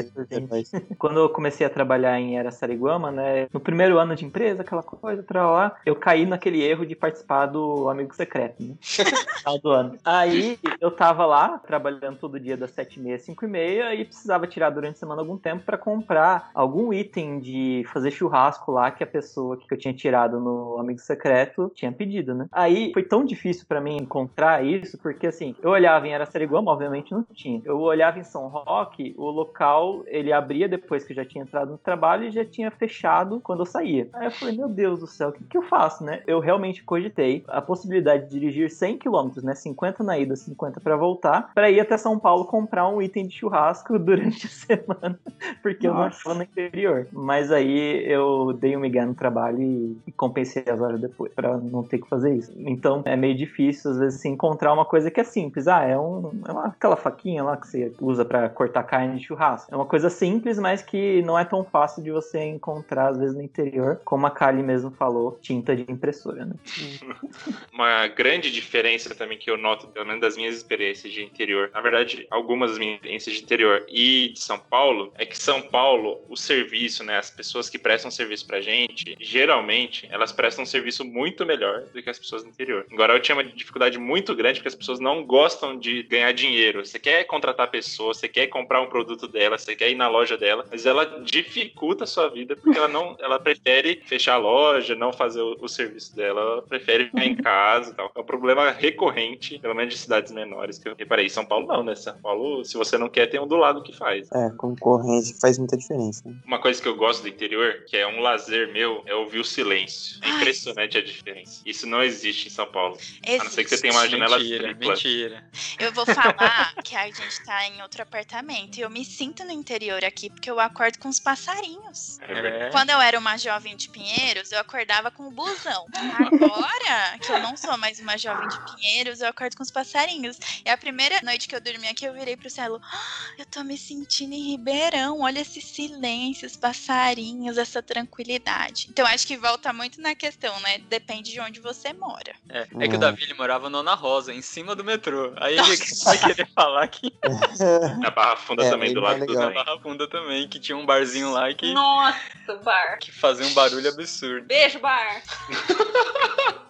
Quando eu comecei a trabalhar em Araçariguama, né, no primeiro ano de empresa, aquela coisa, pra lá, eu caí naquele erro de participar do Amigo Secreto, né? no final do ano. Aí eu tava lá, trabalhando todo dia das 7h30 às 5h30 e precisava tirar durante a semana algum tempo pra comprar algum item de fazer churrasco lá que a pessoa que eu tinha tirado no Amigo Secreto tinha pedido, né? Aí foi tão difícil pra mim encontrar isso, porque assim, eu olhava em Araçariguama, obviamente não tinha. Eu olhava em São Roque, o local ele abria depois que eu já tinha entrado no trabalho e já tinha fechado quando eu saía. Aí eu falei, meu Deus do céu, o que, que eu faço, né? Eu realmente cogitei a possibilidade de dirigir 100 km, né? 50 na ida, 50 pra voltar, pra ir até São Paulo comprar um item de churrasco durante a semana, porque eu não Nossa. estava no interior. Mas aí eu dei um migué no trabalho e, compensei as horas depois, pra não ter que fazer isso. Então é meio difícil, às vezes, assim, encontrar uma coisa que é simples. Ah, é, um, é uma, aquela faquinha lá que você usa pra cortar carne de churrasco. É uma coisa simples, mas que não é tão fácil de você encontrar, às vezes, no interior. Como a Kali mesmo falou, tinta de impressora, né? Uma grande diferença também que eu noto, pelo menos das minhas experiências de interior, na verdade, algumas das minhas experiências de interior e de São Paulo, é que São Paulo, o serviço, né, as pessoas que prestam serviço pra gente, geralmente, elas prestam um serviço muito melhor do que as pessoas do interior. Agora, eu tinha uma dificuldade muito grande porque as pessoas não gostam de ganhar dinheiro. Você quer contratar a pessoa, você quer comprar um produto dela, você quer ir na loja dela, mas ela dificulta a sua vida porque ela não, ela prefere fechar a loja, não fazer o, o serviço dela, ela prefere ficar em casa e tal. É um problema recorrente, pelo menos de cidades menores que eu reparei. São Paulo não, né? São Paulo, se você não quer, tem um do lado que faz. É, concorrência faz muita diferença. né? Uma coisa que eu gosto do interior, que é um lazer meu, é ouvir o silêncio. É Ai. impressionante a diferença. Isso não existe em São Paulo. A não ser que você Existe. tenha uma janela Mentira, tripla. mentira. Eu vou falar que a gente tá em outro apartamento e eu me sinto no interior aqui porque eu acordo com os passarinhos. É verdade. É. Quando eu era uma jovem de Pinheiros, eu acordava com o busão. Agora que eu não sou mais uma jovem de Pinheiros, eu acordo com os passarinhos. E a primeira noite que eu dormi aqui, eu virei pro céu. "Ah, eu tô me sentindo em Ribeirão. Olha esse silêncio, os passarinhos, essa tranquilidade. Então acho que volta muito na questão, né? Depende de onde você mora. É, é que o É. Davi ele morava no Ana Rosa, em cima do metrô. Aí ele vai querer falar que Na Barra Funda É, também, do é lado do na Barra Funda também, que tinha um barzinho lá que, Nossa, bar. que fazia um barulho absurdo. Beijo, bar.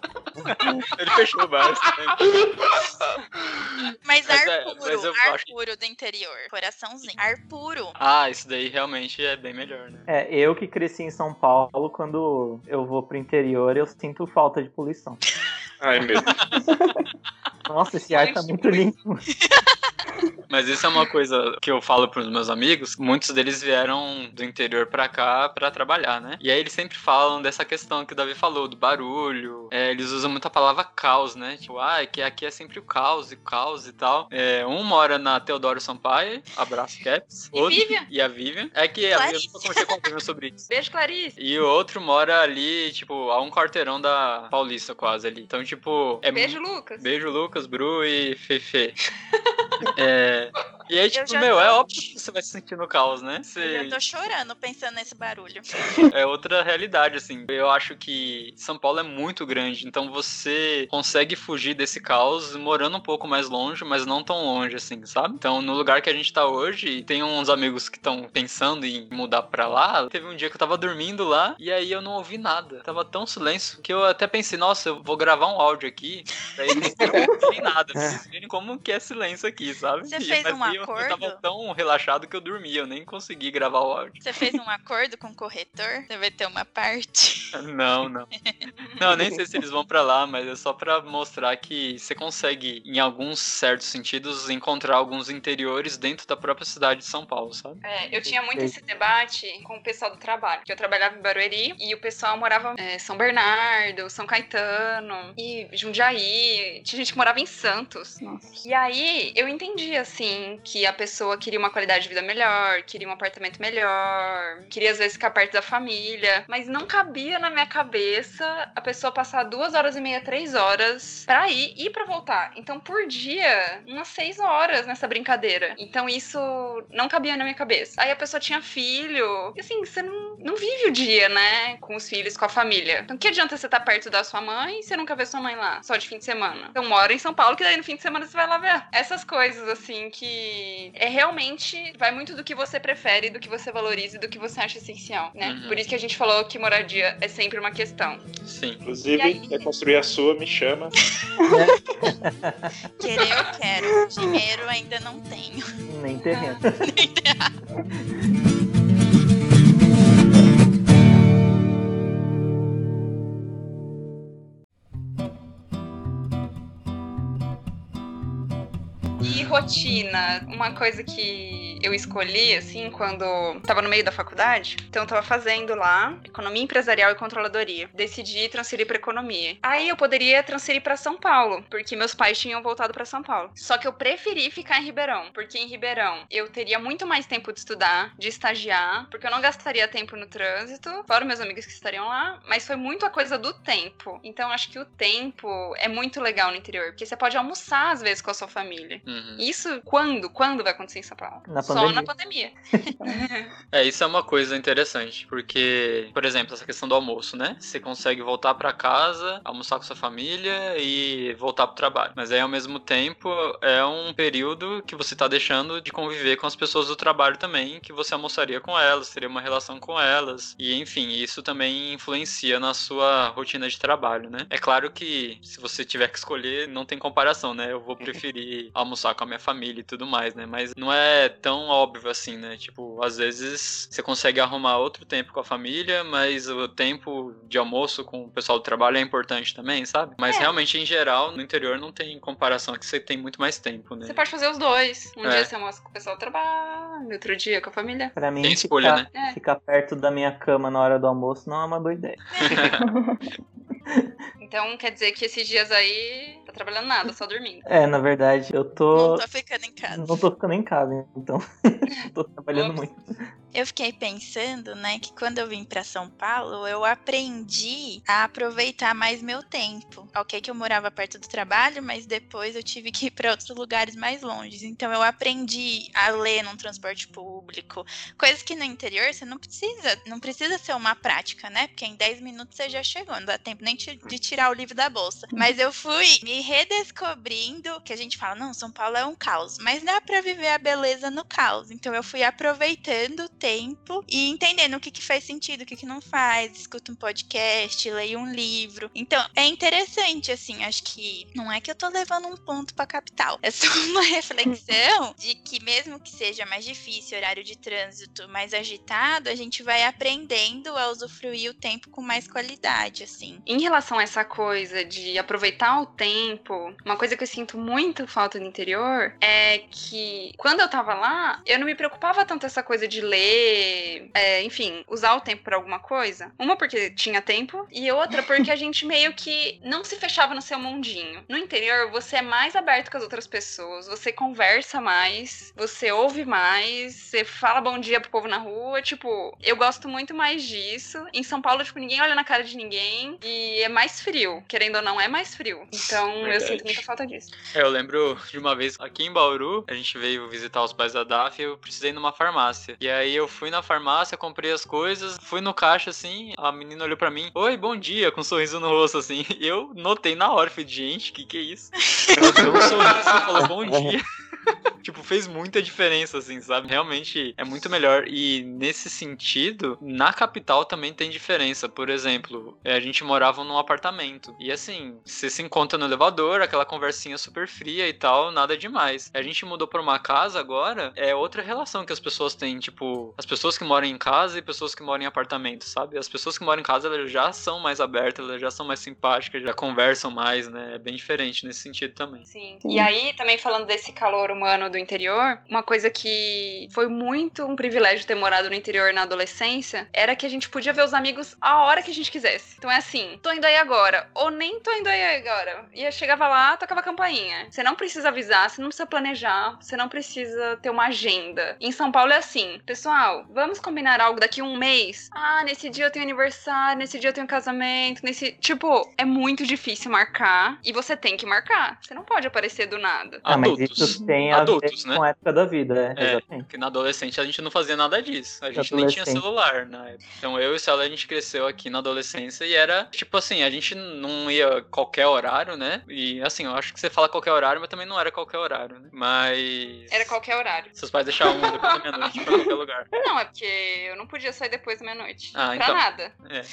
Ele fechou o bar. Mas, Mas ar é, puro, mas eu ar acho puro do interior. Coraçãozinho. Ar puro. Ah, isso daí realmente é bem melhor, né? É, eu que cresci em São Paulo, quando eu vou pro interior, eu sinto falta de poluição. Ai, meu Deus. Nossa, esse ar tá muito limpo. Mas isso é uma coisa que eu falo pros meus amigos. Muitos deles vieram do interior pra cá pra trabalhar, né? E aí eles sempre falam dessa questão que o Davi falou, do barulho. É, eles usam muito a palavra caos, né? Tipo, ah, que aqui é sempre o caos e caos e tal. É, um mora na Teodoro Sampaio, abraço Caps. E Vivian? E a Vivian. É que a Vivian Clarice. nunca conversei com a Vivian sobre isso. Beijo, Clarice. E o outro mora ali, tipo, a um quarteirão da Paulista quase ali. Então, tipo, é Beijo, Lucas. Beijo, Lucas, Bru e Fefe. é... E aí, tipo, meu, tô- é óbvio que você vai se sentir no caos, né? Eu Você... já tô chorando pensando nesse barulho. É outra realidade, assim. Eu acho que São Paulo é muito grande, então você consegue fugir desse caos morando um pouco mais longe, mas não tão longe, assim, sabe? Então, no lugar que a gente tá hoje, tem uns amigos que estão pensando em mudar pra lá. Teve um dia que eu tava dormindo lá e aí eu não ouvi nada. Tava tão silêncio que eu até pensei, nossa, eu vou gravar um áudio aqui pra eles não ouvirem nada, pra eles verem como que é silêncio aqui, sabe? Você E- fez mas um aí eu, tava acordo? tão relaxado que eu dormi, eu nem consegui gravar o áudio. Você fez um acordo com o corretor? Você vai ter uma parte. Não, não. Não, nem sei se eles vão pra lá, mas é só pra mostrar que você consegue, em alguns certos sentidos, encontrar alguns interiores dentro da própria cidade de São Paulo, sabe? É, eu tinha muito esse debate com o pessoal do trabalho, que eu trabalhava em Barueri e o pessoal morava em São Bernardo, São Caetano e Jundiaí, tinha gente que morava em Santos. Nossa. E aí eu entendi assim que a pessoa queria uma qualidade de vida melhor, queria um apartamento melhor, queria às vezes ficar perto da família, mas não cabia na minha cabeça a pessoa passar duas horas e meia, três horas pra ir e pra voltar. Então por dia, umas seis horas nessa brincadeira. Então isso não cabia na minha cabeça. Aí a pessoa tinha filho, e assim, você não, não vive o dia, né, com os filhos, com a família. Então que adianta você estar perto da sua mãe se você nunca vê sua mãe lá, só de fim de semana? Então mora em São Paulo, que daí no fim de semana você vai lá ver. Essas coisas, assim, que é realmente, vai muito do que você prefere, do que você valoriza e do que você acha essencial, né? Uhum. Por isso que a gente falou que moradia é sempre uma questão. Sim. Inclusive, aí? quer construir a sua, me chama. Querer eu quero. Dinheiro ainda não tenho. Nem terreno. E rotina, uma coisa que eu escolhi, assim, quando tava no meio da faculdade, então eu tava fazendo lá economia empresarial e controladoria. Decidi transferir pra economia. Aí eu poderia transferir pra São Paulo, porque meus pais tinham voltado pra São Paulo. Só que eu preferi ficar em Ribeirão, porque em Ribeirão eu teria muito mais tempo de estudar, de estagiar, porque eu não gastaria tempo no trânsito, fora meus amigos que estariam lá, mas foi muito a coisa do tempo. Então acho que o tempo é muito legal no interior, porque você pode almoçar às vezes com a sua família. Uhum. Isso quando? Quando vai acontecer em São Paulo? Na Só pandemia. na pandemia. É, isso é uma coisa interessante, porque, por exemplo, essa questão do almoço, né? Você consegue voltar pra casa, almoçar com sua família e voltar pro trabalho. Mas aí, ao mesmo tempo, é um período que você tá deixando de conviver com as pessoas do trabalho também, que você almoçaria com elas, teria uma relação com elas. E, enfim, isso também influencia na sua rotina de trabalho, né? É claro que se você tiver que escolher, não tem comparação, né? Eu vou preferir almoçar com a minha família e tudo mais, né? Mas não é tão óbvio assim, né? Tipo, às vezes você consegue arrumar outro tempo com a família, mas o tempo de almoço com o pessoal do trabalho é importante também, sabe? Mas É. realmente, em geral, no interior não tem comparação, que você tem muito mais tempo, né? Você pode fazer os dois. Um É. dia você almoça com o pessoal do trabalho, outro dia com a família. Pra mim, Tem escolha, ficar, né? É. ficar perto da minha cama na hora do almoço não é uma boa ideia. Então quer dizer que esses dias aí tá trabalhando nada, só dormindo. É, na verdade, eu tô. Não tô ficando em casa. Não tô ficando em casa, então. tô trabalhando Ops. muito. Eu fiquei pensando, né, que quando eu vim pra São Paulo, eu aprendi a aproveitar mais meu tempo. Ok, que eu morava perto do trabalho, mas depois eu tive que ir pra outros lugares mais longes. Então eu aprendi a ler num transporte público, coisas que no interior você não precisa, não precisa ser uma prática, né? Porque em 10 minutos você já chegou, não dá tempo nem ti- de tirar o livro da bolsa. Mas eu fui me redescobrindo que a gente fala, não, São Paulo é um caos, mas dá pra viver a beleza no caos. Então eu fui aproveitando o tempo e entendendo o que, que faz sentido, o que, que não faz, escuta um podcast, leia um livro. Então, é interessante, assim, acho que não é que eu tô levando um ponto pra capital, é só uma reflexão de que mesmo que seja mais difícil, horário de trânsito mais agitado, a gente vai aprendendo a usufruir o tempo com mais qualidade, assim. Em relação a essa coisa de aproveitar o tempo, uma coisa que eu sinto muito falta no interior é que quando eu tava lá, eu não me preocupava tanto essa coisa de ler, é, enfim, usar o tempo pra alguma coisa. Uma porque tinha tempo e outra porque a gente meio que não se fechava no seu mundinho. No interior, você é mais aberto com as outras pessoas, você conversa mais, você ouve mais, você fala bom dia pro povo na rua, tipo, eu gosto muito mais disso. Em São Paulo, tipo, ninguém olha na cara de ninguém e é mais frio, querendo ou não, é mais frio. Então, eu Verdade. sinto muita falta disso. É, eu lembro de uma vez aqui em Bauru, a gente veio visitar os pais da DAF e eu precisei ir numa farmácia. E aí eu fui na farmácia, comprei as coisas, fui no caixa assim, a menina olhou pra mim, oi, bom dia, com um sorriso no rosto assim. E eu notei na hora, falei, gente, que que é isso? Ela deu um sorriso e falou, bom dia. tipo, fez muita diferença, assim, sabe? Realmente é muito melhor. E nesse sentido, na capital também tem diferença. Por exemplo, é, a gente morava num apartamento. E assim, você se encontra no elevador, aquela conversinha super fria e tal, nada demais. A gente mudou pra uma casa agora, é outra relação que as pessoas têm. Tipo, as pessoas que moram em casa e pessoas que moram em apartamento, sabe? As pessoas que moram em casa, elas já são mais abertas, elas já são mais simpáticas, já conversam mais, né? É bem diferente nesse sentido também. Sim. E aí, também falando desse calor humano do interior, uma coisa que foi muito um privilégio ter morado no interior na adolescência era que a gente podia ver os amigos a hora que a gente quisesse. Então é assim, tô indo aí agora, ou nem tô indo aí agora. E eu chegava lá, tocava a campainha. Você não precisa avisar, você não precisa planejar, você não precisa ter uma agenda. Em São Paulo é assim, pessoal, vamos combinar algo daqui a um mês? Ah, nesse dia eu tenho aniversário, nesse dia eu tenho casamento, nesse. Tipo, é muito difícil marcar e você tem que marcar. Você não pode aparecer do nada. Ah, mas Adultos. isso tem a Adultos, né? com a época da vida, é, É. Porque na adolescente a gente não fazia nada disso. A gente nem tinha celular na época. Então eu e o Celo, a gente cresceu aqui na adolescência e era tipo assim, a gente não ia qualquer horário, né? E assim, eu acho que você fala qualquer horário, mas também não era qualquer horário, né? Mas. Era qualquer horário. Seus pais deixavam depois da meia-noite pra qualquer lugar. Não, é porque eu não podia sair depois da meia-noite. Ah, pra então. nada. É.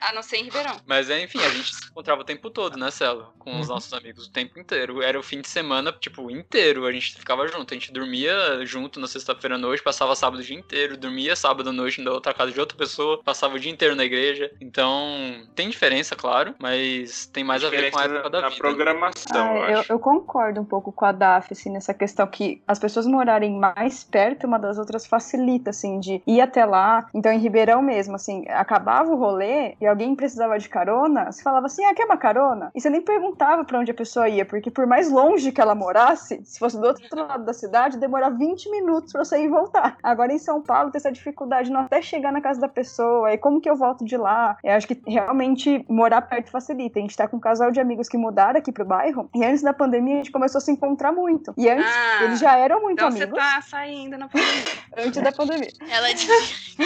A não ser em Ribeirão. Mas enfim, a gente se encontrava o tempo todo, né, Celo? Com os Uhum. nossos amigos o tempo inteiro. Era o fim de semana, tipo, inteiro. A gente ficava junto. A gente dormia junto na sexta-feira à noite, passava sábado o dia inteiro, dormia sábado à noite na outra casa de outra pessoa, passava o dia inteiro na igreja. Então, tem diferença, claro, mas tem mais a ver com a época da na vida. programação, Ah, eu eu, acho. eu concordo um pouco com a Daf, assim, nessa questão que as pessoas morarem mais perto uma das outras facilita, assim, de ir até lá. Então, em Ribeirão mesmo, assim, acabava o rolê e alguém precisava de carona, você falava assim, ah, quer uma carona? E você nem perguntava pra onde a pessoa ia, porque por mais longe que ela morasse, se fosse do outro lado da cidade, demorava 20 minutos pra você ir e voltar. Agora, em São Paulo, tem essa dificuldade de não até chegar na casa da pessoa, e como que eu volto de lá? Eu acho que realmente morar perto facilita. A gente tá com um casal de amigos que mudaram aqui pro bairro, e antes da pandemia a gente começou a se encontrar muito. E antes, Ah, eles já eram muito Então você amigos, tá saindo na pandemia. antes da pandemia. Ela disse,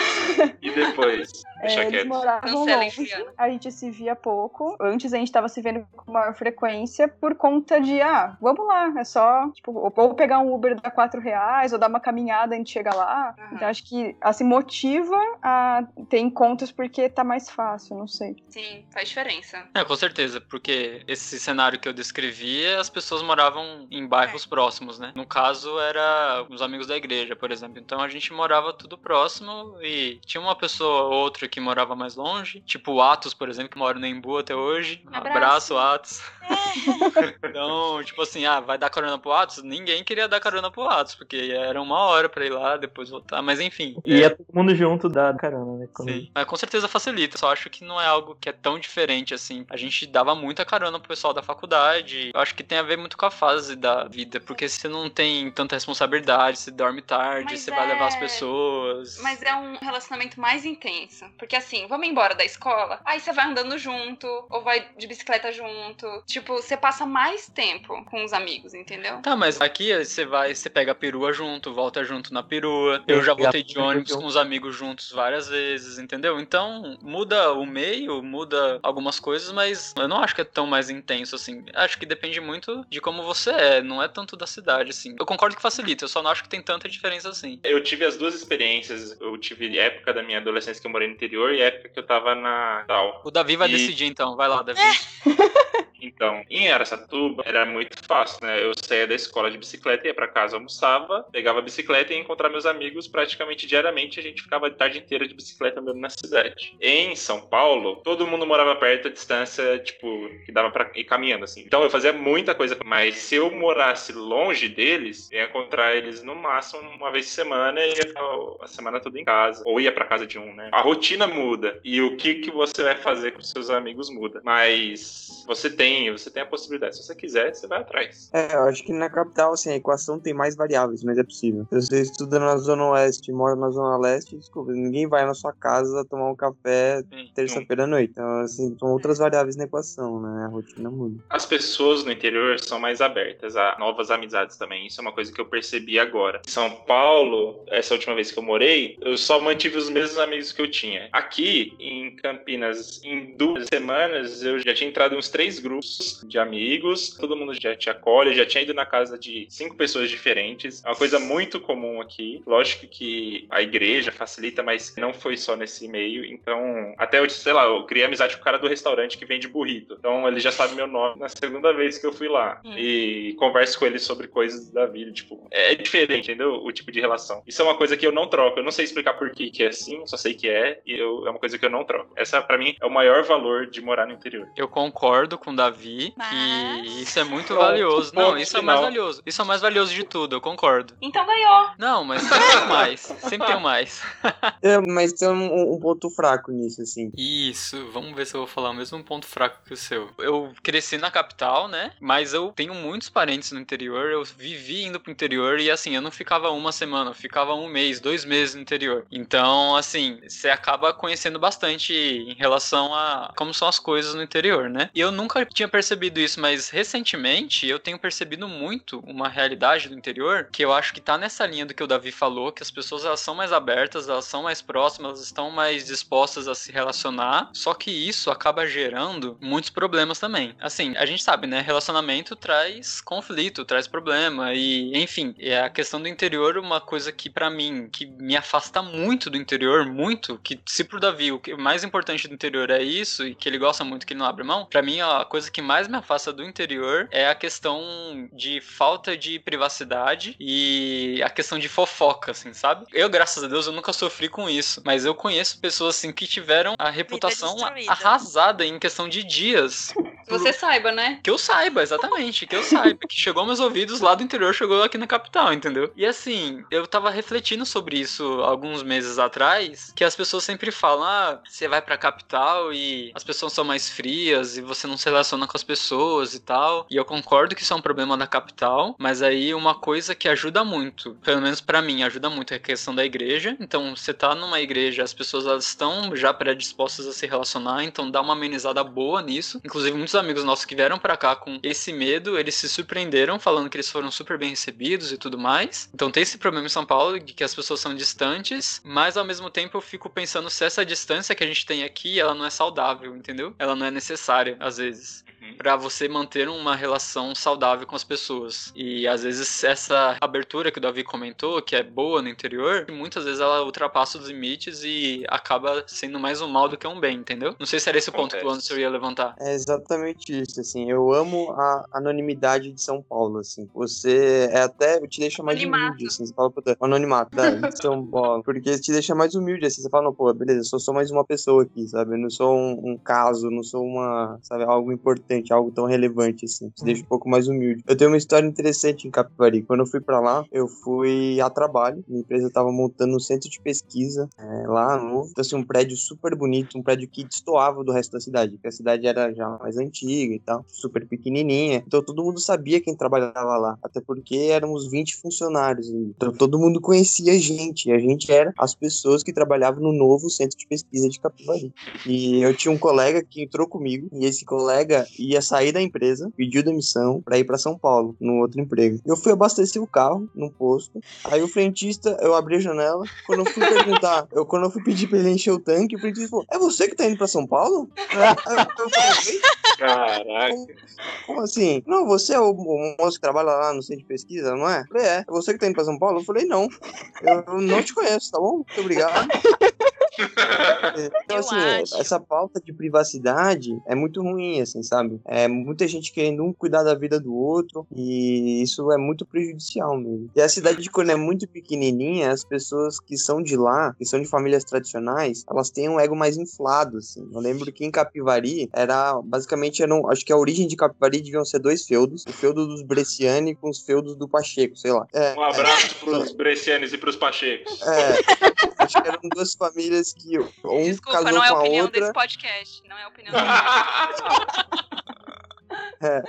E depois? É, eles moravam longe, a gente se via pouco. Antes a gente tava se vendo com maior frequência por conta de, ah, vamos lá, é só, tipo, ou- ou pegar um Uber dá quatro reais, ou dar uma caminhada, a gente chega lá. Aham. Então acho que, assim, motiva a ter encontros porque tá mais fácil, não sei. Sim, faz diferença. É, com certeza, porque esse cenário que eu descrevi, as pessoas moravam em bairros próximos, né? No caso, era os amigos da igreja, por exemplo. Então a gente morava tudo próximo e tinha uma pessoa ou outra que morava mais longe, tipo o Atos, por exemplo, que mora no Embu até hoje. Abraço. Abraço, Atos. então, tipo assim, ah, vai dar carona pro Atos? Ninguém queria dar carona pro Atos, porque era uma hora pra ir lá, depois voltar, mas enfim. E ia todo mundo junto da carona, né? Quando- Sim. Mas com certeza facilita. Só acho que não é algo que é tão diferente assim. A gente dava muita carona pro pessoal da faculdade. Eu acho que tem a ver muito com a fase da vida. Porque você não tem tanta responsabilidade, você dorme tarde, Mas você vai levar as é- pessoas. Mas é um relacionamento mais intenso. Porque assim, vamos embora da escola, aí você vai andando junto, ou vai de bicicleta junto. Tipo, você passa mais tempo com os amigos, entendeu? Tá, mas aqui você você vai, você pega a perua junto, volta junto na perua. Eu já voltei de ônibus com os amigos juntos várias vezes, entendeu? Então, muda o meio, muda algumas coisas, mas eu não acho que é tão mais intenso assim. Acho que depende muito de como você é, não é tanto da cidade, assim. Eu concordo que facilita, eu só não acho que tem tanta diferença assim. Eu tive as duas experiências. Eu tive época da minha adolescência que eu morei no interior e época que eu tava na tal. O Davi vai E- decidir então, vai lá, Davi. Então, em Aracatuba era muito fácil, né? Eu saía da escola de bicicleta, ia pra casa, almoçava, pegava a bicicleta e ia encontrar meus amigos praticamente diariamente. A gente ficava a tarde inteira de bicicleta andando na cidade. Em São Paulo, todo mundo morava perto, a distância, tipo, que dava pra ir caminhando, assim. Então eu fazia muita coisa, mas se eu morasse longe deles, ia encontrar eles no máximo uma vez por semana e ia ficar a semana toda em casa. Ou ia pra casa de um, né? A rotina muda e o que, que você vai fazer com seus amigos muda. Mas você tem, você tem a possibilidade. Se você quiser, você vai atrás. É, eu acho que na capital, assim, a equação tem mais variáveis, mas é possível. Se você estuda na Zona Oeste e mora na Zona Leste, desculpa, ninguém vai na sua casa tomar um café terça-feira à noite. Então, assim, são outras variáveis na equação, né? A rotina muda. As pessoas no interior são mais abertas a novas amizades também. Isso é uma coisa que eu percebi agora. Em São Paulo, essa última vez que eu morei, eu só mantive os mesmos amigos que eu tinha. Aqui, em Campinas, em duas semanas, eu já tinha entrado em uns três grupos de amigos. Todo mundo já te acolhe, já tinha ido na casa de cinco pessoas diferentes. É uma coisa muito comum aqui. Lógico que a igreja facilita, mas não foi só nesse meio. Então, até eu, sei lá, eu criei amizade com o cara do restaurante que vende burrito. Então, ele já sabe meu nome na segunda vez que eu fui lá. Hum. E converso com ele sobre coisas da vida. Tipo, é diferente, entendeu? O tipo de relação. Isso é uma coisa que eu não troco. Eu não sei explicar por que, que é assim, só sei que é. E eu, é uma coisa que eu não troco. Essa, pra mim, é o maior valor de morar no interior. Eu concordo com o Davi Mas- que isso é muito valioso. Não, isso é o mais valioso. Isso é o mais valioso de tudo, eu concordo. Então ganhou. Não, mas sempre tem mais. Sempre tem mais. É, mas tem um, um ponto fraco nisso, assim. Isso, vamos ver se eu vou falar o mesmo ponto fraco que o seu. Eu cresci na capital, né? Mas eu tenho muitos parentes no interior. Eu vivi indo pro interior e assim, eu não ficava uma semana, eu ficava um mês, dois meses no interior. Então, assim, você acaba conhecendo bastante em relação a como são as coisas no interior, né? E eu nunca tinha percebido isso, mas recentemente eu tenho percebido muito uma realidade do interior que eu acho que tá nessa linha do que o Davi falou, que as pessoas elas são mais abertas, elas são mais próximas, elas estão mais dispostas a se relacionar, só que isso acaba gerando muitos problemas também. Assim, a gente sabe, né? Relacionamento traz conflito, traz problema e, enfim, é a questão do interior uma coisa que pra mim, que me afasta muito do interior, muito, que se pro Davi o mais importante do interior é isso e que ele gosta muito, que ele não abre mão, pra mim a coisa que mais me afasta do interior é a questão de falta de privacidade e a questão de fofoca, assim, sabe? Eu, graças a Deus, eu nunca sofri com isso, mas eu conheço pessoas assim que tiveram a reputação arrasada em questão de dias. Que você saiba, né? Que eu saiba, exatamente, que eu saiba, que chegou aos meus ouvidos lá do interior, chegou aqui na capital, entendeu? E assim, eu tava refletindo sobre isso alguns meses atrás, que as pessoas sempre falam, ah, você vai pra capital e as pessoas são mais frias e você não se relaciona com as pessoas e tal. E eu concordo que isso é um problema da capital, mas aí uma coisa que ajuda muito, pelo menos pra mim, ajuda muito é a questão da igreja. Então, você tá numa igreja, as pessoas elas estão já predispostas a se relacionar, então dá uma amenizada boa nisso. Inclusive, muitos amigos nossos que vieram pra cá com esse medo, eles se surpreenderam falando que eles foram super bem recebidos e tudo mais. Então, tem esse problema em São Paulo de que as pessoas são distantes, mas ao mesmo tempo eu fico pensando se essa distância que a gente tem aqui, ela não é saudável, entendeu? Ela não é necessária às vezes Uhum. Pra você manter uma relação saudável com as pessoas. E às vezes essa abertura que o Davi comentou, que é boa no interior, muitas vezes ela ultrapassa os limites e acaba sendo mais um mal do que um bem, entendeu? Não sei se era esse o ponto que o. Anderson ia levantar. É exatamente isso, assim. Eu amo a anonimidade de São Paulo, assim. Você é até te deixa mais Anonimato. humilde, assim. Você fala, puta, anonimato da, de São Paulo. Porque te deixa mais humilde, assim. Você fala, não, pô, beleza, eu só sou mais uma pessoa aqui, sabe? Eu não sou um, um caso, não sou uma, sabe, algo importante, algo tão relevante, assim. Te deixa um pouco mais humilde. Eu tenho uma história interessante em Capivari. Quando eu fui pra lá, eu fui a trabalho. Minha empresa tava montando um centro de pesquisa é, lá, novo. Então, assim, um prédio super bonito, um prédio que destoava do resto da cidade, porque a cidade era já mais antiga e tal, super pequenininha. Então, todo mundo sabia quem trabalhava lá, até porque éramos 20 funcionários. Então, todo mundo conhecia a gente, e a gente era as pessoas que trabalhavam no novo centro de pesquisa de Capivari. E eu tinha um colega que entrou comigo, e esse colega ia sair da empresa, pediu demissão pra ir pra São Paulo, no outro emprego. Eu fui abastecer o carro no posto. Aí o frentista, eu abri a janela. Quando eu fui perguntar, eu, quando eu fui pedir pra ele encher o tanque, o frentista falou: É você que tá indo pra São Paulo? Aí eu, eu falei, Caraca. como assim? Não, você é o, o moço que trabalha lá no centro de pesquisa, não é? Eu falei, é. É você que tá indo pra São Paulo? Eu falei, não. Eu, eu não te conheço, tá bom? Muito obrigado. Então, assim, acho. essa pauta de privacidade é muito ruim, assim, sabe? É muita gente querendo um cuidar da vida do outro e isso é muito prejudicial mesmo. E a cidade, de quando é muito pequenininha, as pessoas que são de lá, que são de famílias tradicionais, elas têm um ego mais inflado, assim. Eu lembro que em Capivari era, basicamente, eram, acho que a origem de Capivari deviam ser dois feudos, o feudo dos Bresciani com os feudos do Pacheco, sei lá. É, Um abraço pros Brescianes e pros Pachecos. é, acho que eram duas famílias que um Desculpa, casou não é a com a opinião outra. desse podcast. Não é a opinião desse podcast. É,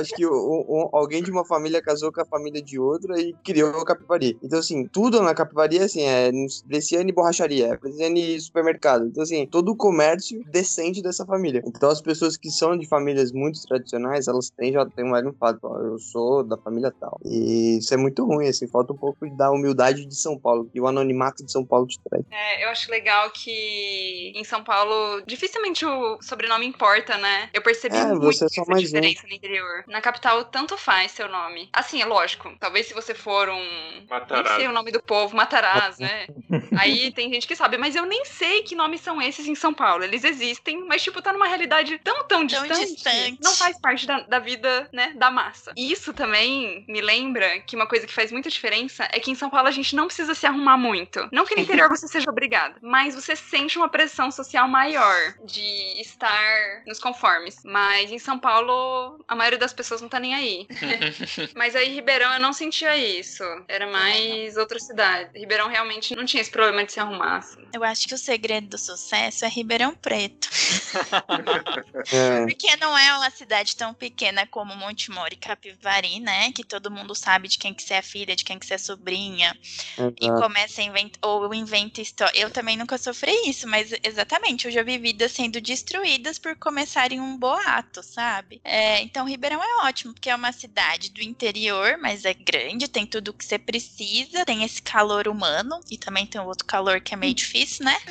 acho que o- o- alguém de uma família casou com a família de outra e criou a Capivari. Então, assim, tudo na Capivari, assim, é Bresciane borracharia, é Bresciane supermercado. Então, assim, todo o comércio descende dessa família. Então, as pessoas que são de famílias muito tradicionais, elas têm, já têm mais um fato, ó, eu sou da família tal. E isso é muito ruim, assim, falta um pouco da humildade de São Paulo, que o anonimato de São Paulo te traz. É, eu acho legal que em São Paulo dificilmente o sobrenome importa, né? Eu percebi É, muito você é só mais um. No interior. Na capital, tanto faz seu nome. Assim, é lógico. Talvez se você for um. Nem Matarazzo. sei o nome do povo, Matarazzo, né? Aí tem gente que sabe, mas eu nem sei que nomes são esses em São Paulo. Eles existem, mas, tipo, tá numa realidade tão, tão Tão distante. distante. Não faz parte da, da vida, né, da massa. E isso também me lembra que uma coisa que faz muita diferença é que em São Paulo a gente não precisa se arrumar muito. Não que no interior você seja obrigado, mas você sente uma pressão social maior de estar nos conformes. Mas em São Paulo, a maioria das pessoas não tá nem aí. Mas aí, Ribeirão, eu não sentia isso. Era mais outra cidade. Ribeirão realmente não tinha esse problema de se arrumar. assim. Eu acho que o segredo do sucesso é Ribeirão Preto. É, Porque não é uma cidade tão pequena como Montemor e Capivari, né? Que todo mundo sabe de quem que você é filha, de quem que você é sobrinha. E exato. começa a inventar, ou inventa história. Eu também nunca sofri isso, mas exatamente, eu já vi vidas sendo destruídas por começarem um boato, sabe? É, então, Ribeirão é ótimo, porque é uma cidade do interior, mas é grande, tem tudo o que você precisa, tem esse calor humano, e também tem outro calor que é meio difícil, né?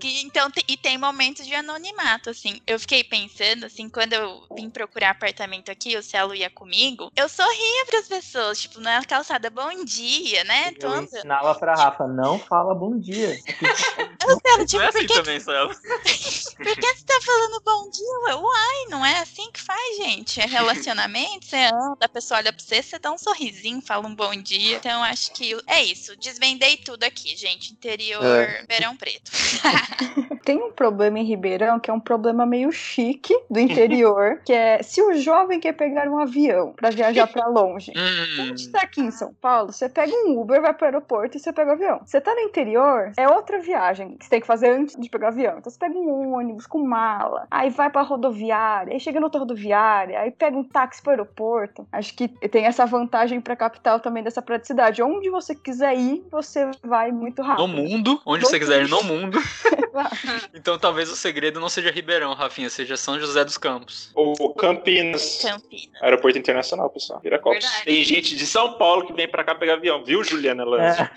Que, então, e tem momentos de anonimato, assim. Eu fiquei pensando, assim, quando eu vim procurar apartamento aqui, o Celo ia comigo, eu sorria pras pessoas, tipo, na calçada, bom dia, né? Eu andando. ensinava pra Rafa, não fala bom dia. Eu, Celo, tipo, Não é por assim que, também, Celo. por que você tá falando bom dia? Ué, Uai, não é assim que faz, gente. É relacionamento, você anda, a pessoa olha pra você, você dá um sorrisinho, fala um bom dia. Então, acho que é isso. Desvendei tudo aqui, gente. Interior, É. Verão Preto. Tem um problema em Ribeirão que é um problema meio chique do interior, que é se o jovem quer pegar um avião pra viajar pra longe. Hum, gente tá aqui em São Paulo, você pega um Uber, vai pro aeroporto e você pega o avião. Você tá no interior, é outra viagem que você tem que fazer antes de pegar o avião. Então você pega um ônibus com mala, aí vai pra rodoviária, aí chega na outra rodoviária, aí pega um táxi pro aeroporto. Acho que tem essa vantagem pra capital também dessa praticidade. Onde você quiser ir, você vai muito rápido. no mundo, onde No você quiser ir no mundo. Exato. Então talvez o segredo não seja Ribeirão, Rafinha, seja São José dos Campos. Ou Campinas. Campinas. Aeroporto Internacional, pessoal. Viracopos. Verdade. Tem gente de São Paulo que vem pra cá pegar avião, viu, Juliana Lange? É.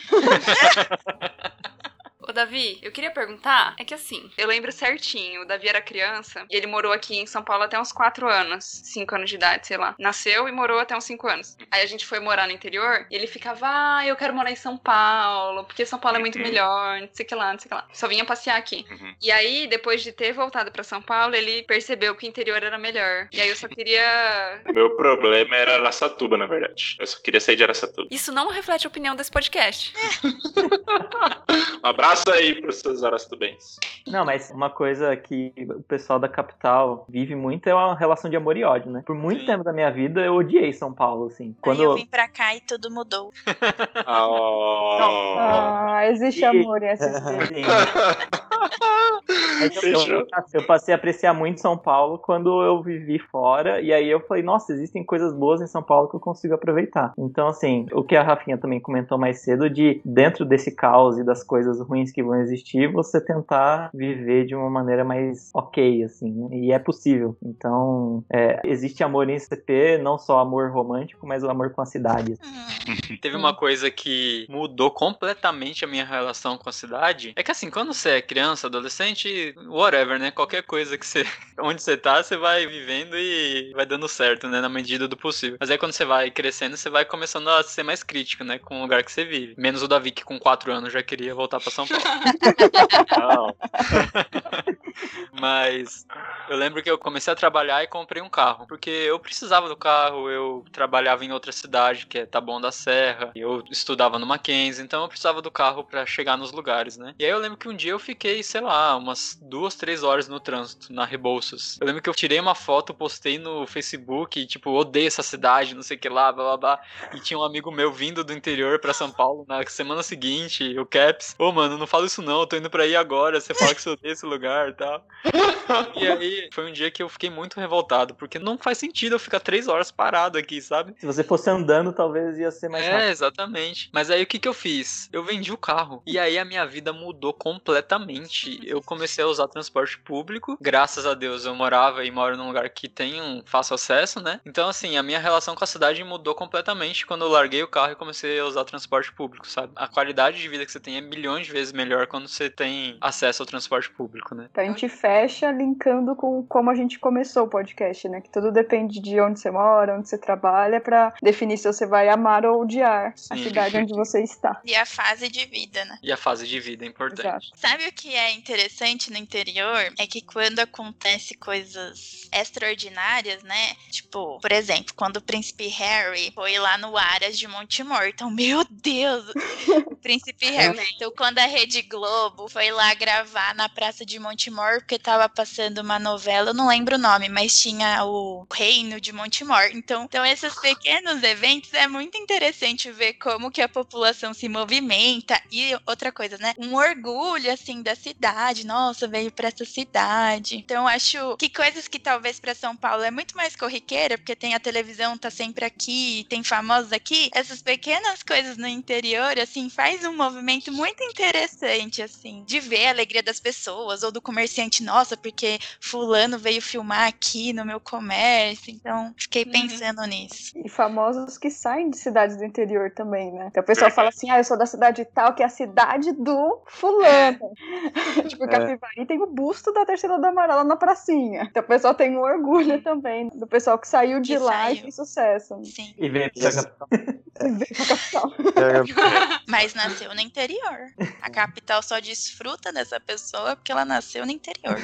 Ô, Davi, eu queria perguntar, é que assim, eu lembro certinho, o Davi era criança e ele morou aqui em São Paulo até uns 4 anos, 5 anos de idade, sei lá. Nasceu e morou até uns 5 anos. Aí a gente foi morar no interior e ele ficava, ah, eu quero morar em São Paulo, porque São Paulo é muito Uhum. melhor, não sei o que lá, não sei o que lá. Só vinha passear aqui. Uhum. E aí, depois de ter voltado pra São Paulo, ele percebeu que o interior era melhor. E aí eu só queria. Meu problema era Araçatuba, na verdade. Eu só queria sair de Araçatuba. Isso não reflete a opinião desse podcast. Um abraço aí pros seus Araçatubens. Não, mas uma coisa que o pessoal da capital vive muito é uma relação de amor e ódio, né? Por muito Sim. tempo da minha vida eu odiei São Paulo, assim. Aí Quando eu vim pra cá e tudo mudou. Ah, Ah, existe E- amor em SC. Fechou. Eu passei a apreciar muito São Paulo quando eu vivi fora, e aí eu falei, nossa, existem coisas boas em São Paulo que eu consigo aproveitar. Então, assim, o que a Rafinha também comentou mais cedo, de dentro desse caos e das coisas ruins que vão existir, você tentar viver de uma maneira mais ok, assim, né? E é possível. Então, é, existe amor em CP, não só amor romântico, mas o amor com a cidade. Hum, Teve uma coisa que mudou completamente a minha relação com a cidade. É que assim, quando você é criança, adolescente, whatever, né? Qualquer coisa que você. Onde você tá, você vai vivendo e vai dando certo, né? Na medida do possível. Mas aí quando você vai crescendo, você vai começando a ser mais crítico, né? Com o lugar que você vive. Menos o Davi, que com 4 anos já queria voltar pra São Paulo. Não. Mas eu lembro que eu comecei a trabalhar e comprei um carro. Porque eu precisava do carro, eu trabalhava em outra cidade, que é Taboão da Serra. Eu estudava no Mackenzie, então eu precisava do carro pra chegar nos lugares, né? E aí eu lembro que um dia eu fiquei, sei lá, umas duas, três horas no trânsito, na Rebouças. Eu lembro que eu tirei uma foto, postei no Facebook, e, tipo, odeio essa cidade, não sei o que lá, blá blá blá. E tinha um amigo meu vindo do interior pra São Paulo na semana seguinte, o Caps. Ô, mano, não fala isso não, eu tô indo pra aí agora, você fala que você odeia esse lugar e tal. E aí foi um dia que eu fiquei muito revoltado, porque não faz sentido eu ficar três horas parado aqui, sabe? Se você fosse andando, talvez ia ser mais É, rápido. exatamente. Mas aí o que que eu fiz? Eu vendi o carro. E aí a minha vida mudou completamente. Eu comecei a usar transporte público. Graças a Deus eu morava e moro num lugar que tem um fácil acesso, né? Então assim, a minha relação com a cidade mudou completamente quando eu larguei o carro e comecei a usar transporte público, sabe? A qualidade de vida que você tem é milhões de vezes melhor quando você tem acesso ao transporte público, né? Então a gente fecha linkando com como a gente começou o podcast, né? Que tudo depende de onde você mora, onde você trabalha, pra definir se você vai amar ou odiar a Sim. cidade onde você está. E a fase de vida, né? E a fase de vida é importante. Exato. Sabe o que é interessante no interior? É que quando acontece coisas extraordinárias, né? Tipo, por exemplo, quando o príncipe Harry foi lá no Aras de Montemor. Então, meu Deus! O príncipe Harry. Então, quando a Rede Globo foi lá gravar na Praça de Montemor, porque tava passando uma novela, eu não lembro o nome, mas tinha o Reino de Montemor. Então, então esses pequenos eventos é muito interessante ver como que a população se movimenta. E outra coisa, né? Um orgulho, assim, da cidade. Nossa, veio pra essa cidade. Então, acho que coisas que talvez pra São Paulo é muito mais corriqueira, porque tem a televisão, tá sempre aqui, tem famosos aqui. Essas pequenas coisas no interior, assim, faz um movimento muito interessante, assim, de ver a alegria das pessoas, ou do comerciante, nossa, porque fulano veio filmar aqui no meu comércio. Então, fiquei Uhum. pensando nisso. E famosos que saem de cidades do interior também, né? Então o pessoal fala assim: ah, eu sou da cidade tal, que é a cidade do fulano. tipo, Capivari tem o busto da terceira da amarela na pracinha. Então o pessoal tem um orgulho também do pessoal que saiu de Que lá e saiu. fez sucesso. Sim. E vem pra capital. E veio pra capital. Mas nasceu no interior. A capital só desfruta dessa pessoa porque ela nasceu no interior.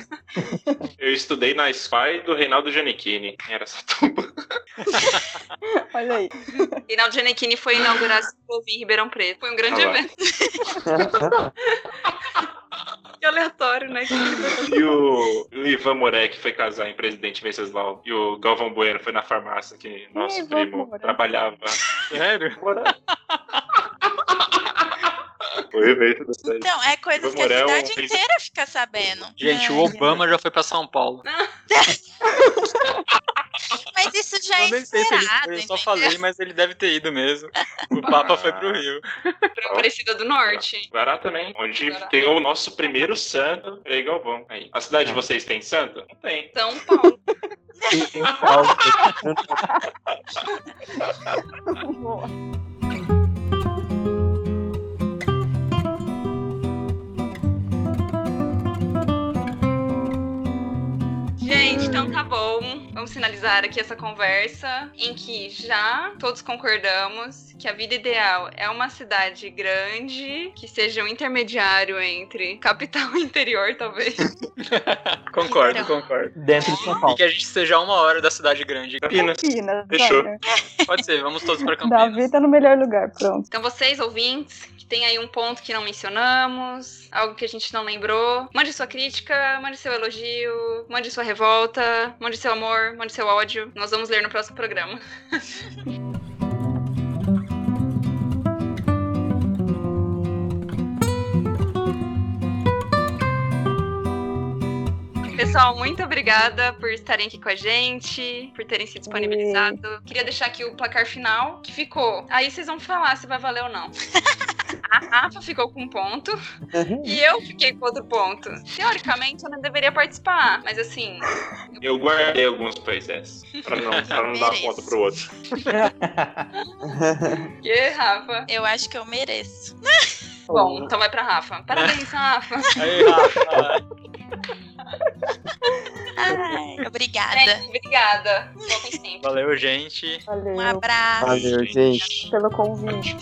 Eu estudei na SPY do Reinaldo Giannichini. Era essa tumba. Olha aí. Reinaldo Giannichini foi inaugurar a Ciclovia em Ribeirão Preto. Foi um grande Ah evento. Que aleatório, né? E o, o Ivan Morek foi casar em Presidente Venceslau. E o Galvão Bueno foi na farmácia que nosso primo trabalhava. Sério? O evento da cidade. Então, é coisas que a cidade fez- inteira fica sabendo. Gente, Ai, o Obama já foi pra São Paulo. Mas isso já é Eu nem sei se ele esperado, foi, eu só falei, mas ele deve ter ido mesmo. O Papa foi pro Rio. Pra Aparecida do Norte. Guará também, onde Guará. tem o nosso primeiro santo, Frei Galvão. Aí. A cidade de vocês tem santo? Não tem. São Paulo. Tem Paulo. Gente, então tá bom. Vamos finalizar aqui essa conversa em que já todos concordamos que a vida ideal é uma cidade grande, que seja um intermediário entre capital e interior, talvez. Concordo, Então. concordo. Dentro de São E Paulo. que a gente esteja a uma hora da cidade grande. Campinas. Campinas, Fechou. olha. Pode ser, vamos todos pra Campinas. Davi tá no melhor lugar, pronto. Então, vocês, ouvintes, que tem aí um ponto que não mencionamos, algo que a gente não lembrou, mande sua crítica, mande seu elogio, mande sua revolta, mande seu amor, mande seu ódio. Nós vamos ler no próximo programa. Pessoal, muito obrigada por estarem aqui com a gente, por terem se disponibilizado. Queria deixar aqui o placar final, que ficou. Aí vocês vão falar se vai valer ou não. A Rafa ficou com um ponto e eu fiquei com outro ponto. Teoricamente, eu não deveria participar, mas assim. Eu guardei alguns playtests pra não, pra não dar conta pro outro. E Rafa? Eu acho que eu mereço. Bom, então vai pra Rafa. Parabéns, Rafa. Aí, Rafa. Ai, obrigada. Gente, obrigada. Voltem sempre. Valeu, gente. Valeu Um abraço. Valeu, gente. pelo convite.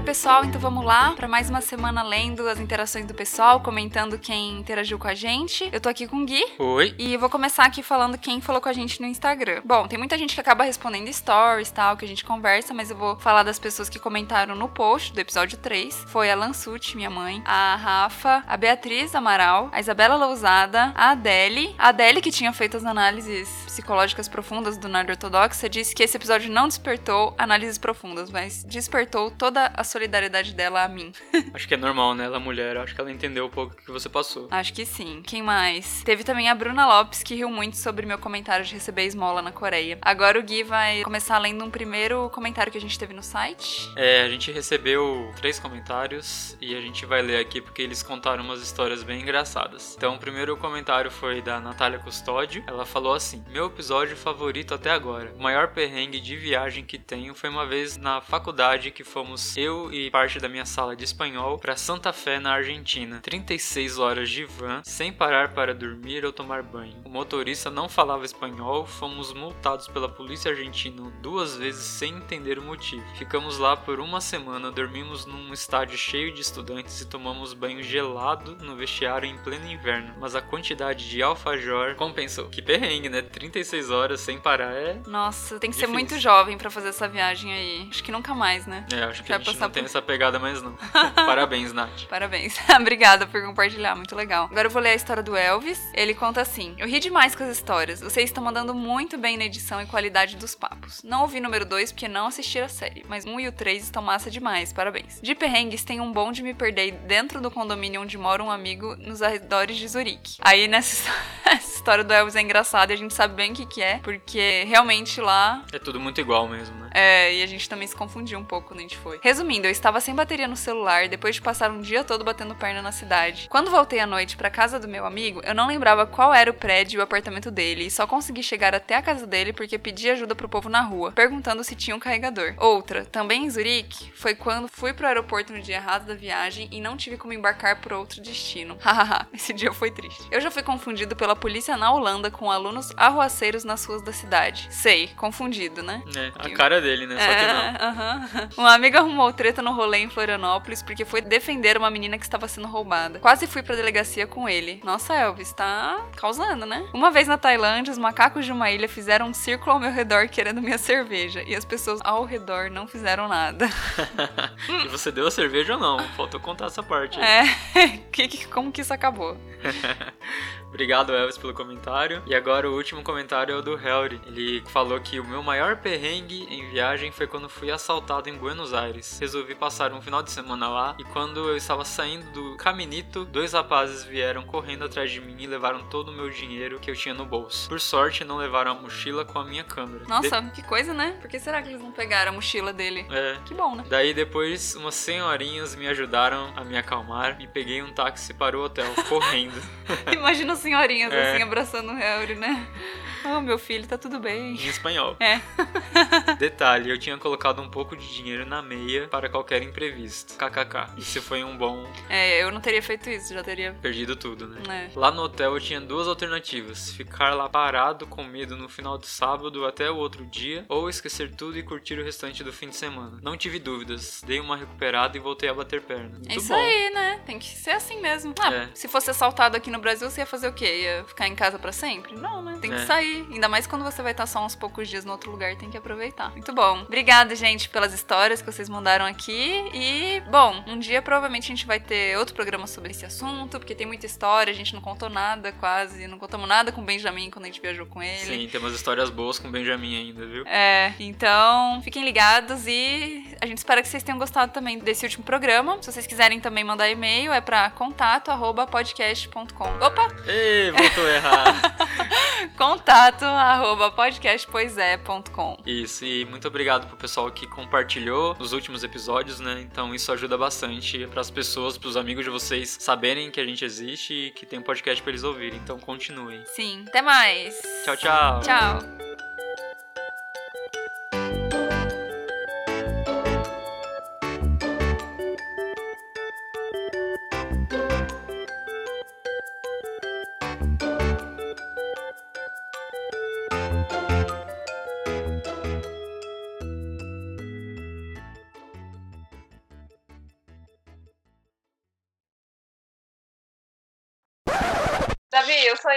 Oi, pessoal, então vamos lá para mais uma semana lendo as interações do pessoal, comentando quem interagiu com a gente. Eu tô aqui com o Gui. Oi. E vou começar aqui falando quem falou com a gente no Instagram. Bom, tem muita gente que acaba respondendo stories tal, que a gente conversa, mas eu vou falar das pessoas que comentaram no post do episódio 3. Foi a Lansucci, minha mãe, a Rafa, a Beatriz Amaral, a Isabela Lousada, a Adele. A Adele, que tinha feito as análises psicológicas profundas do Nerd Ortodoxa, disse que esse episódio não despertou análises profundas, mas despertou toda a solidariedade dela a mim. Acho que é normal, né? Ela é mulher. Acho que ela entendeu um pouco o que você passou. Acho que sim. Quem mais? Teve também a Bruna Lopes, que riu muito sobre meu comentário de receber esmola na Coreia. Agora o Gui vai começar lendo um primeiro comentário que a gente teve no site. É, a gente recebeu três comentários e a gente vai ler aqui porque eles contaram umas histórias bem engraçadas. Então, o primeiro comentário foi da Natália Custódio. Ela falou assim: Meu episódio favorito até agora. O maior perrengue de viagem que tenho foi uma vez na faculdade que fomos eu e parte da minha sala de espanhol para Santa Fé, na Argentina. 36 horas de van, sem parar para dormir ou tomar banho. O motorista não falava espanhol, fomos multados pela polícia argentina duas vezes sem entender o motivo. Ficamos lá por uma semana, dormimos num estádio cheio de estudantes e tomamos banho gelado no vestiário em pleno inverno, mas a quantidade de alfajor compensou. Que perrengue, né? 36 horas sem parar é. Nossa, tem que ser Difícil. muito jovem pra fazer essa viagem aí. Acho que nunca mais, né? É, acho que Vai passar não tem por- essa pegada mais não. Parabéns, Nath. Parabéns. Obrigada por compartilhar, muito legal. Agora eu vou ler a história do Elvis. Ele conta assim: Eu ri demais com as histórias. Vocês estão mandando muito bem na edição e qualidade dos papos. Não ouvi número 2 porque não assisti a série, mas um e o 3 estão massa demais, parabéns. De perrengues tem um bom de me perder dentro do condomínio onde mora um amigo nos arredores de Zurique. Aí nessa histó- essa história do Elvis é engraçada e a gente sabe bem o que, que é, porque realmente lá É tudo muito igual mesmo, né? é, e a gente também se confundiu um pouco quando a gente foi. Resumindo, eu estava sem bateria no celular depois de passar um dia todo batendo perna na cidade. Quando voltei à noite pra casa do meu amigo, eu não lembrava qual era o prédio e o apartamento dele e só consegui chegar até a casa dele porque pedi ajuda pro povo na rua, perguntando se tinha um carregador. Outra, também em Zurique, foi quando fui pro aeroporto no dia errado da viagem e não tive como embarcar por outro destino. Hahaha, esse dia foi triste. Eu já fui confundido pela polícia na Holanda com alunos arruaceiros nas ruas da cidade. Sei, confundido, né? É, a cara dele, né? Só que não. É, aham. Uma amiga arrumou treta no rolê em Florianópolis porque foi defender uma menina que estava sendo roubada. Quase fui pra delegacia com ele. Nossa, Elvis, tá causando, né? Uma vez na Tailândia, os macacos de uma ilha fizeram um círculo ao meu redor querendo minha cerveja. E as pessoas ao redor não fizeram nada. E você deu a cerveja ou não? Faltou contar essa parte. aí. É. que, como que isso acabou? Obrigado, Elvis, pelo comentário. E agora o último comentário é o do Helry. Ele falou que o meu maior perrengue em viagem foi quando fui assaltado em Buenos Aires. Resolvi passar um final de semana lá e quando eu estava saindo do caminito, dois rapazes vieram correndo atrás de mim e levaram todo o meu dinheiro que eu tinha no bolso. Por sorte, não levaram a mochila com a minha câmera. Nossa, que coisa, né? Por que será que eles não pegaram a mochila dele? De- É, Que bom, né? Daí depois umas senhorinhas me ajudaram a me acalmar e peguei um táxi para o hotel, correndo. Imagina senhorinhas É. assim abraçando o Harry, né? Oh, meu filho, tá tudo bem. Em espanhol. É. Detalhe, eu tinha colocado um pouco de dinheiro na meia para qualquer imprevisto. KKK. Isso foi um bom. É, eu não teria feito isso, já teria. Perdido tudo, né? É. Lá no hotel eu tinha duas alternativas: ficar lá parado com medo no final de sábado até o outro dia, ou esquecer tudo e curtir o restante do fim de semana. Não tive dúvidas, dei uma recuperada e voltei a bater perna. Muito É isso bom. aí, né? Tem que ser assim mesmo. Ah, É. se fosse assaltado aqui no Brasil, você ia fazer o quê? Ia ficar em casa pra sempre? Não, né? Tem que É. sair que, ainda mais quando você vai estar só uns poucos dias no outro lugar, tem que aproveitar. Muito bom. Obrigada, gente, pelas histórias que vocês mandaram aqui. E, bom, um dia provavelmente a gente vai ter outro programa sobre esse assunto, porque tem muita história, a gente não contou nada quase, não contamos nada com o Benjamin quando a gente viajou com ele. Sim, tem umas histórias boas com o Benjamin ainda, viu? É, então fiquem ligados e a gente espera que vocês tenham gostado também desse último programa. Se vocês quiserem também mandar e-mail, é para contato arroba podcast.com. Opa! Ei, voltou a errar. contato arroba podcastpoisé.com. Isso, e muito obrigado pro pessoal que compartilhou os últimos episódios, né? Então isso ajuda bastante para as pessoas, pros amigos de vocês saberem que a gente existe e que tem um podcast para eles ouvirem. Então continuem. Sim, até mais. Tchau, tchau. Tchau.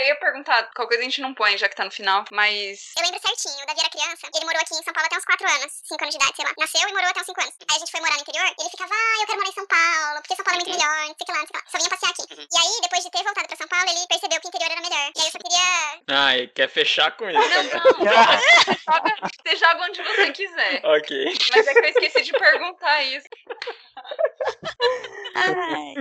Ia perguntar, qual coisa a gente não põe, já que tá no final, mas. Eu lembro certinho, o Davi era criança, ele morou aqui em São Paulo até uns 4 anos, 5 anos de idade, sei lá. Nasceu e morou até uns 5 anos. Aí a gente foi morar no interior, e ele ficava, ah, eu quero morar em São Paulo, porque São Paulo é muito melhor, não sei o que lá, não sei o que lá. Só vinha passear aqui. E aí, depois de ter voltado pra São Paulo, ele percebeu que o interior era melhor. E aí eu só queria. Ai, quer fechar com isso? Não, não. Você joga, você joga onde você quiser. ok. Mas é que eu esqueci de perguntar isso. Ai.